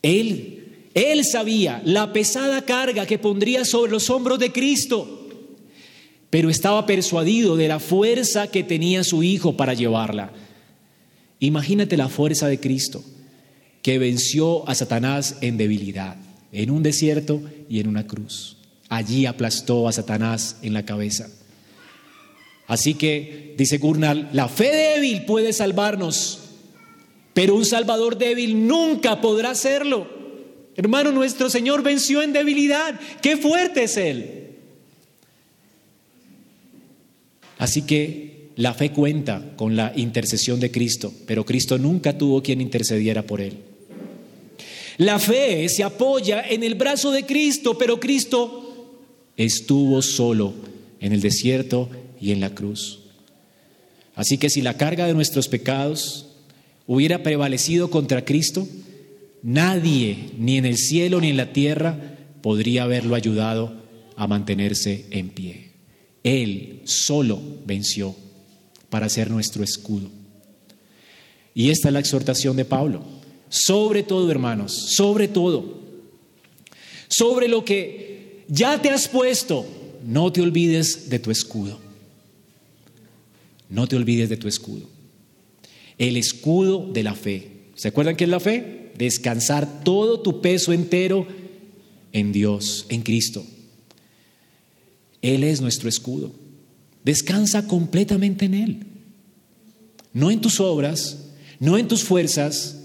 [SPEAKER 1] Él, él sabía la pesada carga que pondría sobre los hombros de Cristo, pero estaba persuadido de la fuerza que tenía su Hijo para llevarla. Imagínate la fuerza de Cristo que venció a Satanás en debilidad, en un desierto y en una cruz. Allí aplastó a Satanás en la cabeza. Así que, dice Gurnal, la fe débil puede salvarnos, pero un Salvador débil nunca podrá hacerlo. Hermano, nuestro Señor venció en debilidad. Qué fuerte es Él. Así que la fe cuenta con la intercesión de Cristo, pero Cristo nunca tuvo quien intercediera por Él. La fe se apoya en el brazo de Cristo, pero Cristo estuvo solo en el desierto y en la cruz. Así que si la carga de nuestros pecados hubiera prevalecido contra Cristo, nadie, ni en el cielo ni en la tierra, podría haberlo ayudado a mantenerse en pie. Él solo venció para ser nuestro escudo. Y esta es la exhortación de Pablo. Sobre todo, hermanos, sobre todo, sobre lo que ya te has puesto, no te olvides de tu escudo. No te olvides de tu escudo. El escudo de la fe. ¿Se acuerdan qué es la fe? Descansar todo tu peso entero en Dios, en Cristo. Él es nuestro escudo. Descansa completamente en Él. No en tus obras, no en tus fuerzas,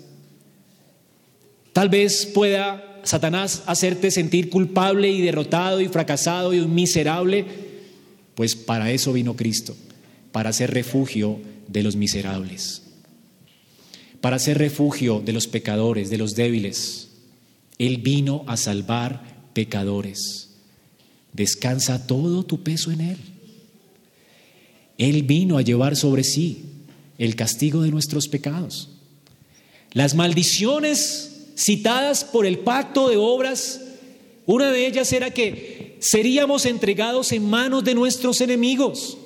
[SPEAKER 1] Tal vez pueda Satanás hacerte sentir culpable y derrotado y fracasado y miserable, pues para eso vino Cristo, para ser refugio de los miserables, para ser refugio de los pecadores, de los débiles. Él vino a salvar pecadores. Descansa todo tu peso en Él. Él vino a llevar sobre sí el castigo de nuestros pecados. Las maldiciones citadas por el pacto de obras, una de ellas era que seríamos entregados en manos de nuestros enemigos.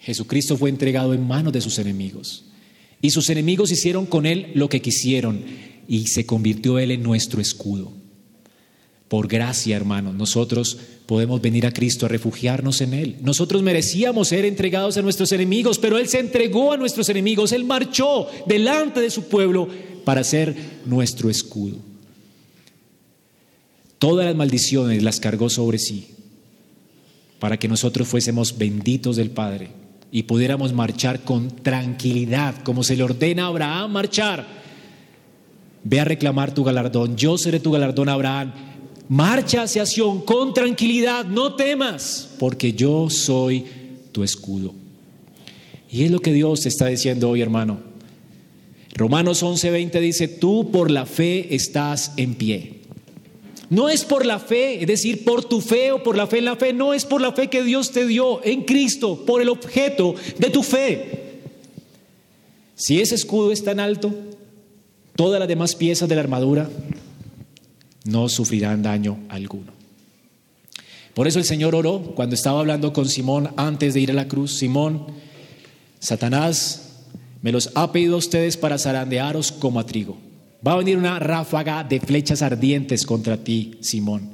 [SPEAKER 1] Jesucristo fue entregado en manos de sus enemigos. Y sus enemigos hicieron con él lo que quisieron y se convirtió él en nuestro escudo. Por gracia, hermanos, nosotros podemos venir a Cristo a refugiarnos en Él. Nosotros merecíamos ser entregados a nuestros enemigos, pero Él se entregó a nuestros enemigos. Él marchó delante de su pueblo para ser nuestro escudo. Todas las maldiciones las cargó sobre sí para que nosotros fuésemos benditos del Padre y pudiéramos marchar con tranquilidad, como se le ordena a Abraham marchar. Ve a reclamar tu galardón, yo seré tu galardón, Abraham Marcha hacia Sion con tranquilidad, no temas, porque yo soy tu escudo. Y es lo que Dios te está diciendo hoy, hermano. Romanos 11:20 dice, tú por la fe estás en pie. No es por la fe, es decir, por tu fe o por la fe en la fe, no es por la fe que Dios te dio en Cristo, por el objeto de tu fe. Si ese escudo es tan alto, todas las demás piezas de la armadura no sufrirán daño alguno. Por eso el Señor oró cuando estaba hablando con Simón antes de ir a la cruz. Simón, Satanás me los ha pedido a ustedes para zarandearos como a trigo. Va a venir una ráfaga de flechas ardientes contra ti, Simón.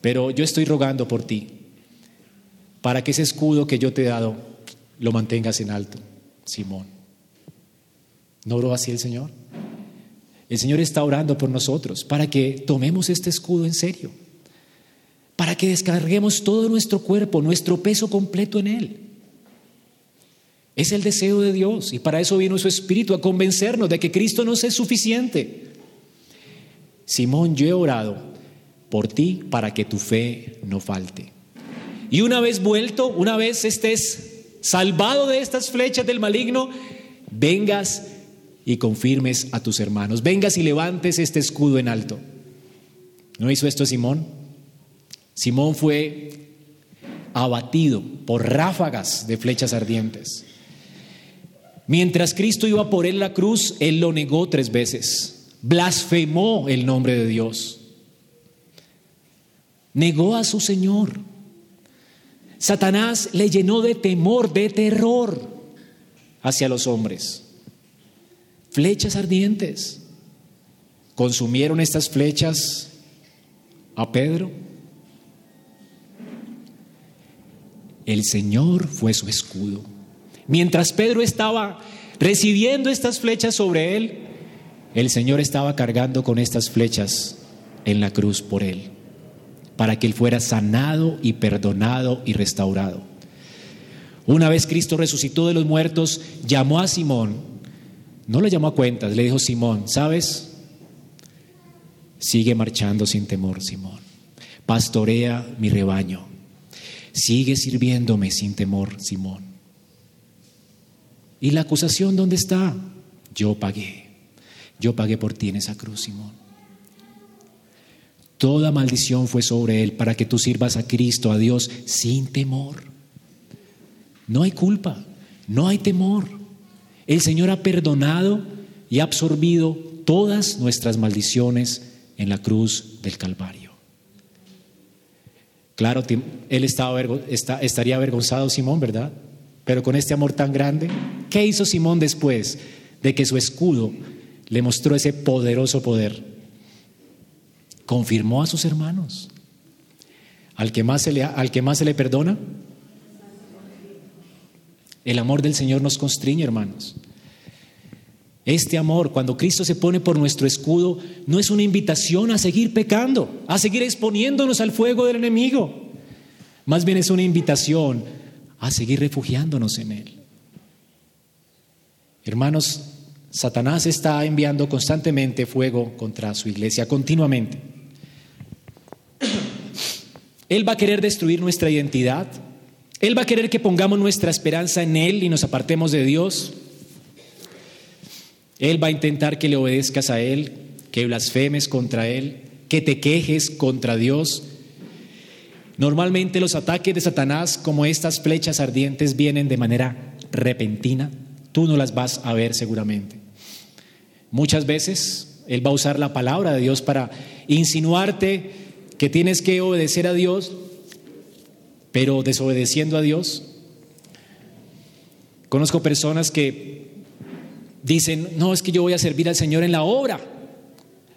[SPEAKER 1] Pero yo estoy rogando por ti, para que ese escudo que yo te he dado lo mantengas en alto, Simón. ¿No oró así el Señor? El Señor está orando por nosotros para que tomemos este escudo en serio, para que descarguemos todo nuestro cuerpo, nuestro peso completo en Él. Es el deseo de Dios y para eso vino su Espíritu a convencernos de que Cristo nos es suficiente. Simón, yo he orado por ti para que tu fe no falte. Y una vez vuelto, una vez estés salvado de estas flechas del maligno, vengas y confirmes a tus hermanos. Vengas y levantes este escudo en alto. ¿No hizo esto Simón? Simón fue abatido por ráfagas de flechas ardientes. Mientras Cristo iba por él la cruz, él lo negó tres veces, blasfemó el nombre de Dios, negó a su Señor. Satanás le llenó de temor, de terror hacia los hombres. Flechas ardientes. ¿Consumieron estas flechas a Pedro? El Señor fue su escudo. Mientras Pedro estaba recibiendo estas flechas sobre él, el Señor estaba cargando con estas flechas en la cruz por él, para que él fuera sanado y perdonado y restaurado. Una vez Cristo resucitó de los muertos, llamó a Simón, no le llamó a cuentas, le dijo, Simón, ¿sabes? Sigue marchando sin temor, Simón. Pastorea mi rebaño. Sigue sirviéndome sin temor, Simón. ¿Y la acusación dónde está? Yo pagué. Yo pagué por ti en esa cruz, Simón. Toda maldición fue sobre él para que tú sirvas a Cristo, a Dios, sin temor. No hay culpa, no hay temor. El Señor ha perdonado y ha absorbido todas nuestras maldiciones en la cruz del Calvario. Claro, él estaba, estaría avergonzado Simón, ¿verdad? Pero con este amor tan grande, ¿qué hizo Simón después de que su escudo le mostró ese poderoso poder? Confirmó a sus hermanos. Al que más se le, al que más se le perdona, el amor del Señor nos constriñe, hermanos. Este amor, cuando Cristo se pone por nuestro escudo, no es una invitación a seguir pecando, a seguir exponiéndonos al fuego del enemigo. Más bien es una invitación a seguir refugiándonos en Él. Hermanos, Satanás está enviando constantemente fuego contra su iglesia, continuamente. Él va a querer destruir nuestra identidad. Él va a querer que pongamos nuestra esperanza en Él y nos apartemos de Dios. Él va a intentar que le obedezcas a Él, que blasfemes contra Él, que te quejes contra Dios. Normalmente los ataques de Satanás, como estas flechas ardientes, vienen de manera repentina. Tú no las vas a ver seguramente. Muchas veces Él va a usar la palabra de Dios para insinuarte que tienes que obedecer a Dios, pero desobedeciendo a Dios. Conozco personas que dicen, no, es que yo voy a servir al Señor en la obra.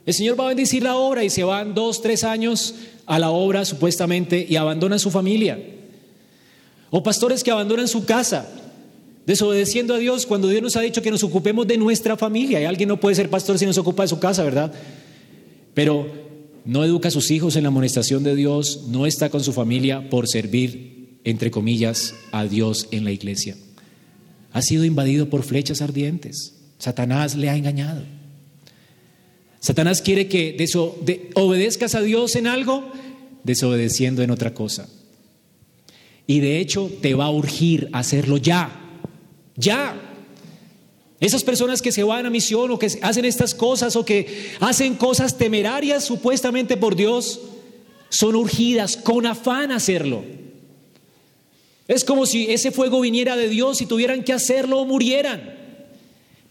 [SPEAKER 1] El Señor va a bendecir la obra y se van dos, tres años a la obra supuestamente y abandonan su familia. O pastores que abandonan su casa, desobedeciendo a Dios cuando Dios nos ha dicho que nos ocupemos de nuestra familia. Y alguien no puede ser pastor si no se ocupa de su casa, ¿verdad? Pero no educa a sus hijos en la amonestación de Dios, no está con su familia por servir, entre comillas, a Dios en la iglesia. Ha sido invadido por flechas ardientes. Satanás le ha engañado. Satanás quiere que obedezcas a Dios en algo, desobedeciendo en otra cosa. Y de hecho te va a urgir hacerlo ya, ya. Esas personas que se van a misión o que hacen estas cosas o que hacen cosas temerarias supuestamente por Dios, son urgidas con afán a hacerlo. Es como si ese fuego viniera de Dios y tuvieran que hacerlo o murieran.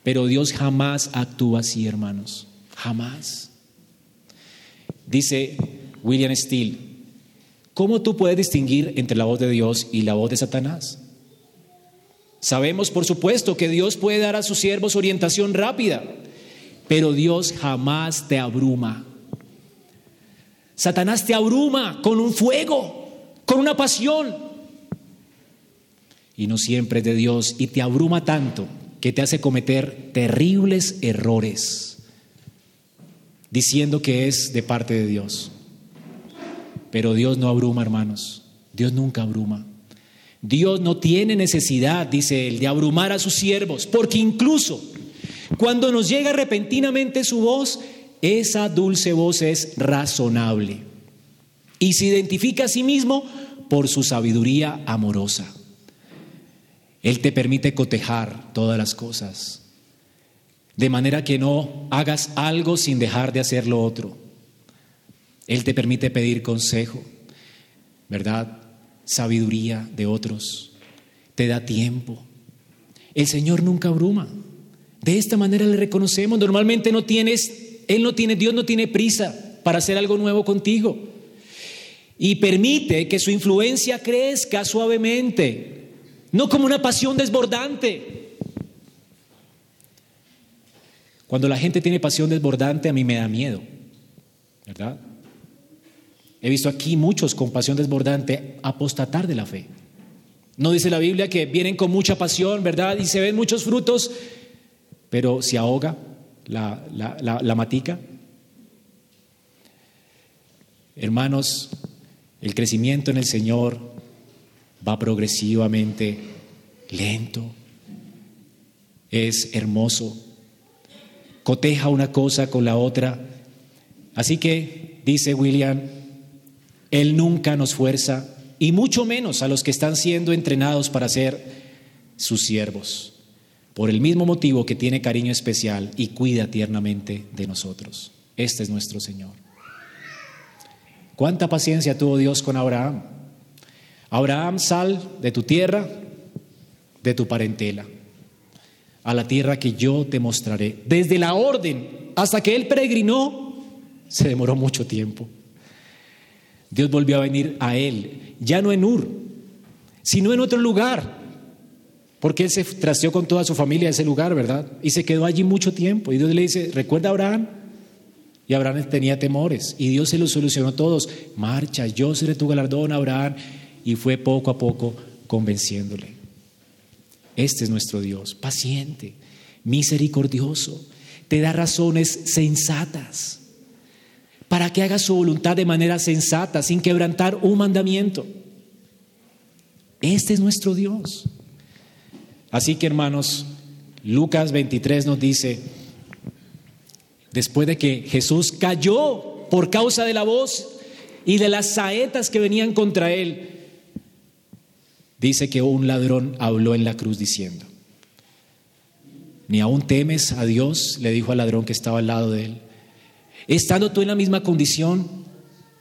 [SPEAKER 1] Pero Dios jamás actúa así, hermanos. Jamás. Dice William Steele, ¿cómo tú puedes distinguir entre la voz de Dios y la voz de Satanás? Sabemos, por supuesto, que Dios puede dar a sus siervos orientación rápida, pero Dios jamás te abruma. Satanás te abruma con un fuego, con una pasión, y no siempre es de Dios, y te abruma tanto que te hace cometer terribles errores, diciendo que es de parte de Dios. Pero Dios no abruma, hermanos. Dios nunca abruma. Dios no tiene necesidad, dice él, de abrumar a sus siervos, porque incluso cuando nos llega repentinamente su voz, esa dulce voz es razonable y se identifica a sí mismo por su sabiduría amorosa. Él te permite cotejar todas las cosas, de manera que no hagas algo sin dejar de hacer lo otro. Él te permite pedir consejo, ¿verdad? sabiduría de otros, te da tiempo. El Señor nunca abruma. De esta manera le reconocemos. Normalmente no tienes, Él no tiene, Dios no tiene prisa para hacer algo nuevo contigo. Y permite que su influencia crezca suavemente, no como una pasión desbordante. Cuando la gente tiene pasión desbordante, a mí me da miedo, ¿verdad? He visto aquí muchos con pasión desbordante apostatar de la fe. No dice la Biblia que vienen con mucha pasión, ¿verdad? Y se ven muchos frutos, pero se ahoga la, la matica. Hermanos, el crecimiento en el Señor va progresivamente lento, es hermoso, coteja una cosa con la otra. Así que, dice William, Él nunca nos fuerza, y mucho menos a los que están siendo entrenados para ser sus siervos, por el mismo motivo que tiene cariño especial y cuida tiernamente de nosotros. Este es nuestro Señor. ¿Cuánta paciencia tuvo Dios con Abraham? Abraham, sal de tu tierra, de tu parentela a la tierra que yo te mostraré. Desde la orden hasta que él peregrinó, se demoró mucho tiempo. Dios volvió a venir a él, ya no en Ur, sino en otro lugar, porque él se trasteó con toda su familia a ese lugar, ¿verdad? Y se quedó allí mucho tiempo. Y Dios le dice, ¿recuerda a Abraham? Y Abraham tenía temores y Dios se lo solucionó todos. Marcha, yo seré tu galardón, Abraham. Y fue poco a poco convenciéndole. Este es nuestro Dios, paciente, misericordioso, te da razones sensatas para que hagas su voluntad de manera sensata, sin quebrantar un mandamiento. Este es nuestro Dios. Así que hermanos, Lucas 23 nos dice, después de que Jesús cayó por causa de la voz y de las saetas que venían contra él, dice que un ladrón habló en la cruz diciendo, ni aún temes a Dios, le dijo al ladrón que estaba al lado de él. Estando tú en la misma condición,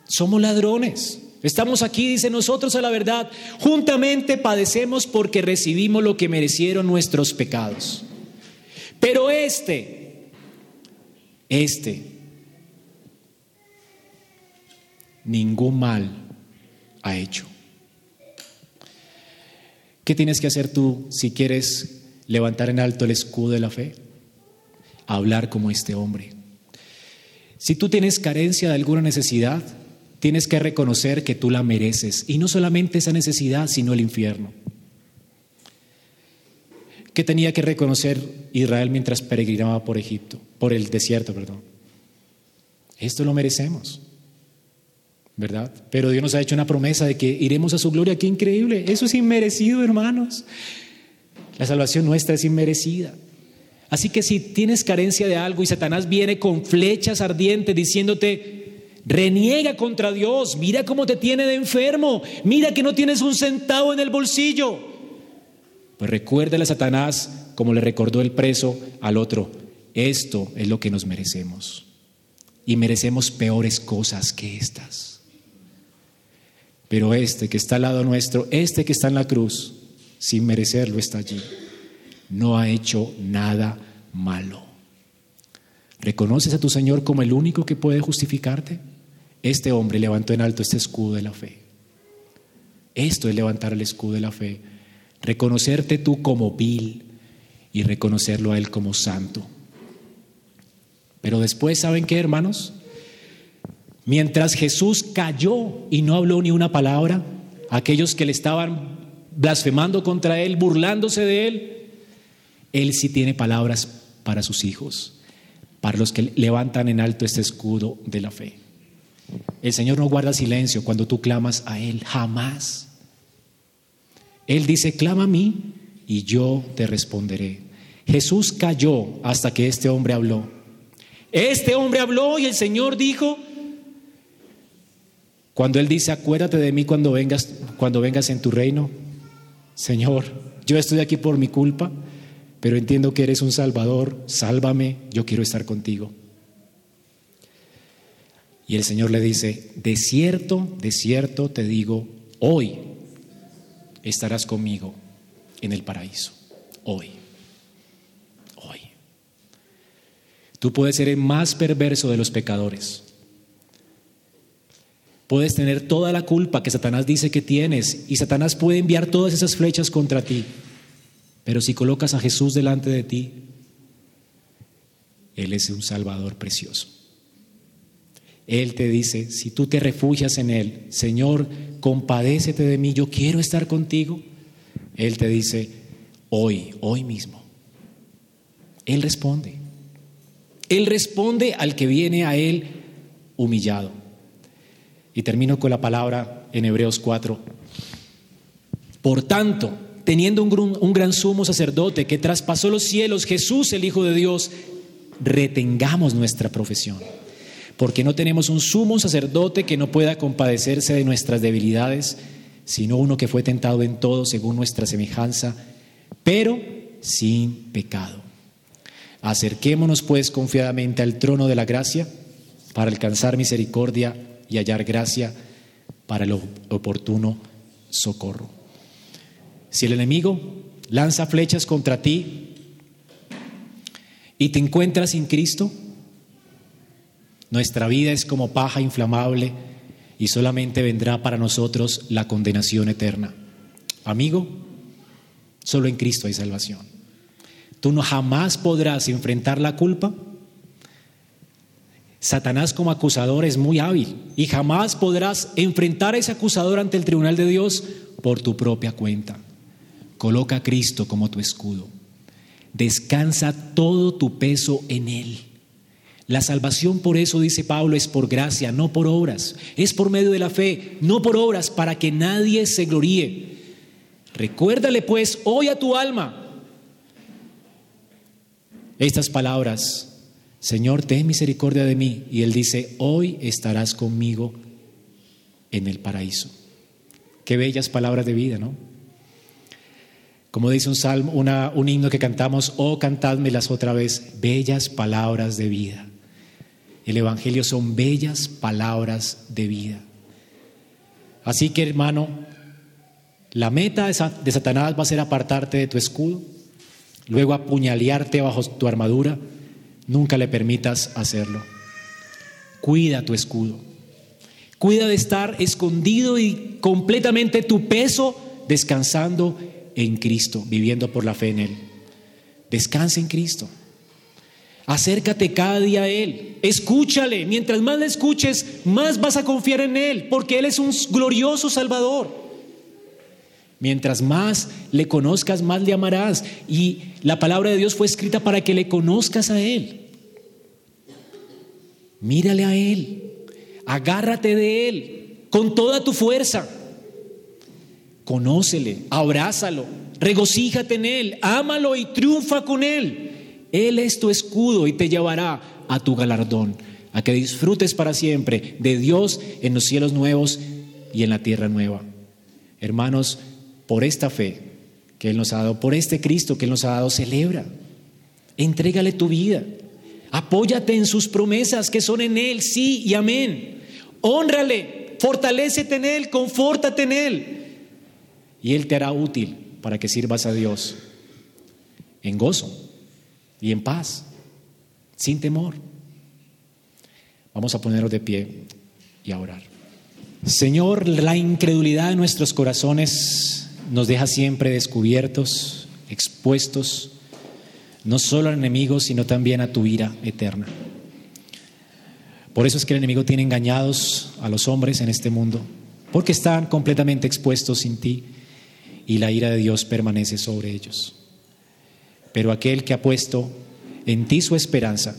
[SPEAKER 1] somos ladrones. Estamos aquí, dice nosotros a la verdad, juntamente padecemos porque recibimos lo que merecieron nuestros pecados. Pero este, este, ningún mal ha hecho. ¿Qué tienes que hacer tú si quieres levantar en alto el escudo de la fe? Hablar como este hombre. Si tú tienes carencia de alguna necesidad, tienes que reconocer que tú la mereces. Y no solamente esa necesidad, sino el infierno. ¿Qué tenía que reconocer Israel mientras peregrinaba por Egipto, por el desierto, perdón? Esto lo merecemos. ¿Verdad? Pero Dios nos ha hecho una promesa de que iremos a su gloria. Qué increíble. Eso es inmerecido, hermanos. La salvación nuestra es inmerecida. Así que si tienes carencia de algo y Satanás viene con flechas ardientes diciéndote, reniega contra Dios, mira cómo te tiene de enfermo, mira que no tienes un centavo en el bolsillo. Pues recuérdale a Satanás, como le recordó el preso al otro, esto es lo que nos merecemos. Y merecemos peores cosas que estas. Pero este que está al lado nuestro, este que está en la cruz, sin merecerlo, está allí. No ha hecho nada malo. ¿Reconoces a tu Señor como el único que puede justificarte? Este hombre levantó en alto este escudo de la fe. Esto es levantar el escudo de la fe. Reconocerte tú como vil y reconocerlo a Él como santo. Pero después, ¿saben qué, hermanos? Mientras Jesús cayó y no habló ni una palabra, aquellos que le estaban blasfemando contra él, burlándose de él, él sí tiene palabras para sus hijos, para los que levantan en alto este escudo de la fe. El Señor no guarda silencio cuando tú clamas a Él, jamás. Él dice, clama a mí y yo te responderé. Jesús cayó hasta que este hombre habló. Este hombre habló y el Señor dijo, cuando Él dice, acuérdate de mí cuando vengas, cuando vengas en tu reino, Señor, yo estoy aquí por mi culpa, pero entiendo que eres un Salvador, sálvame, yo quiero estar contigo. Y el Señor le dice, de cierto, de cierto te digo, hoy estarás conmigo en el paraíso. Hoy. Hoy. Tú puedes ser el más perverso de los pecadores. Puedes tener toda la culpa que Satanás dice que tienes y Satanás puede enviar todas esas flechas contra ti. Pero si colocas a Jesús delante de ti, Él es un Salvador precioso. Él te dice, si tú te refugias en Él, Señor, compadécete de mí, yo quiero estar contigo. Él te dice, hoy, hoy mismo. Él responde. Él responde al que viene a Él humillado. Y termino con la palabra en Hebreos 4. Por tanto, teniendo un, un gran sumo sacerdote que traspasó los cielos, Jesús el Hijo de Dios, retengamos nuestra profesión porque no tenemos un sumo sacerdote que no pueda compadecerse de nuestras debilidades, sino uno que fue tentado en todo según nuestra semejanza, pero sin pecado. Acerquémonos pues confiadamente al trono de la gracia para alcanzar misericordia y hallar gracia para el oportuno socorro. Si el enemigo lanza flechas contra ti y te encuentras sin Cristo, nuestra vida es como paja inflamable y solamente vendrá para nosotros la condenación eterna. Amigo, solo en Cristo hay salvación. Tú no jamás podrás enfrentar la culpa. Satanás como acusador es muy hábil y jamás podrás enfrentar a ese acusador ante el tribunal de Dios por tu propia cuenta. Coloca a Cristo como tu escudo. Descansa todo tu peso en Él. La salvación por eso, dice Pablo, es por gracia, no por obras. Es por medio de la fe, no por obras, para que nadie se gloríe. Recuérdale pues hoy a tu alma estas palabras. Señor, ten misericordia de mí. Y Él dice, hoy estarás conmigo en el paraíso. Qué bellas palabras de vida, ¿no? Como dice un salmo, un himno que cantamos, oh cantádmelas otra vez, bellas palabras de vida. El Evangelio son bellas palabras de vida. Así que hermano, la meta de Satanás va a ser apartarte de tu escudo, luego apuñalearte bajo tu armadura. Nunca le permitas hacerlo. Cuida tu escudo. Cuida de estar escondido y completamente tu peso descansando en Cristo, viviendo por la fe en Él. Descansa en Cristo. Acércate cada día a Él, escúchale. Mientras más le escuches, más vas a confiar en Él, porque Él es un glorioso Salvador. Mientras más le conozcas, más le amarás. Y la palabra de Dios fue escrita para que le conozcas a Él. Mírale a Él, agárrate de Él con toda tu fuerza. Conócele, abrázalo, regocíjate en Él, ámalo y triunfa con Él. Él es tu escudo y te llevará a tu galardón, a que disfrutes para siempre de Dios en los cielos nuevos y en la tierra nueva. Hermanos, por esta fe que Él nos ha dado, por este Cristo que Él nos ha dado, celebra. Entrégale tu vida. Apóyate en sus promesas que son en Él, sí y amén. Honrale, fortalécete en Él, confórtate en Él. Y Él te hará útil para que sirvas a Dios en gozo y en paz, sin temor. Vamos a ponernos de pie y a orar. Señor, la incredulidad de nuestros corazones nos deja siempre descubiertos, expuestos, no solo al enemigo, sino también a tu ira eterna. Por eso es que el enemigo tiene engañados a los hombres en este mundo, porque están completamente expuestos sin ti y la ira de Dios permanece sobre ellos. Pero aquel que ha puesto en ti su esperanza,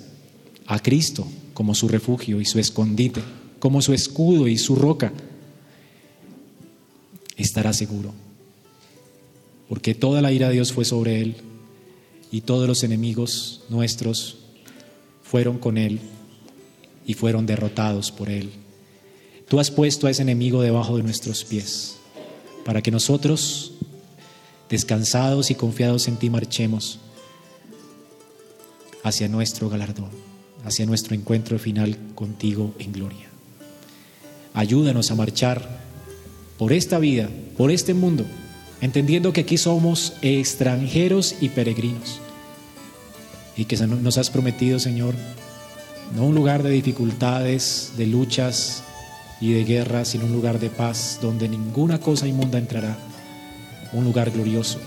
[SPEAKER 1] a Cristo como su refugio y su escondite, como su escudo y su roca, estará seguro. Porque toda la ira de Dios fue sobre él y todos los enemigos nuestros fueron con él y fueron derrotados por él. Tú has puesto a ese enemigo debajo de nuestros pies para que nosotros, descansados y confiados en ti, marchemos hacia nuestro galardón, hacia nuestro encuentro final contigo en gloria. Ayúdanos a marchar por esta vida, por este mundo, entendiendo que aquí somos extranjeros y peregrinos y que nos has prometido, Señor, no un lugar de dificultades, de luchas y de guerras, sino un lugar de paz donde ninguna cosa inmunda entrará, un lugar glorioso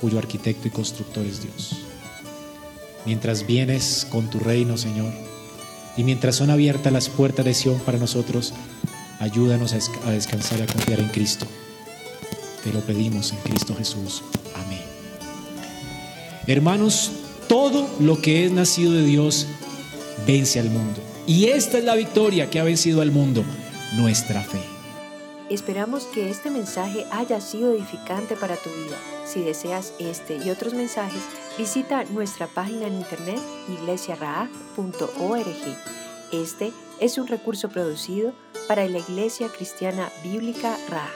[SPEAKER 1] cuyo arquitecto y constructor es Dios. Mientras vienes con tu reino, Señor, y mientras son abiertas las puertas de Sion para nosotros, ayúdanos a descansar y a confiar en Cristo. Te lo pedimos en Cristo Jesús. Amén. Hermanos, todo lo que es nacido de Dios vence al mundo. Y esta es la victoria que ha vencido al mundo, nuestra fe.
[SPEAKER 2] Esperamos que este mensaje haya sido edificante para tu vida. Si deseas este y otros mensajes, visita nuestra página en internet iglesiaraa.org. Este es un recurso producido para la Iglesia Cristiana Bíblica Ra.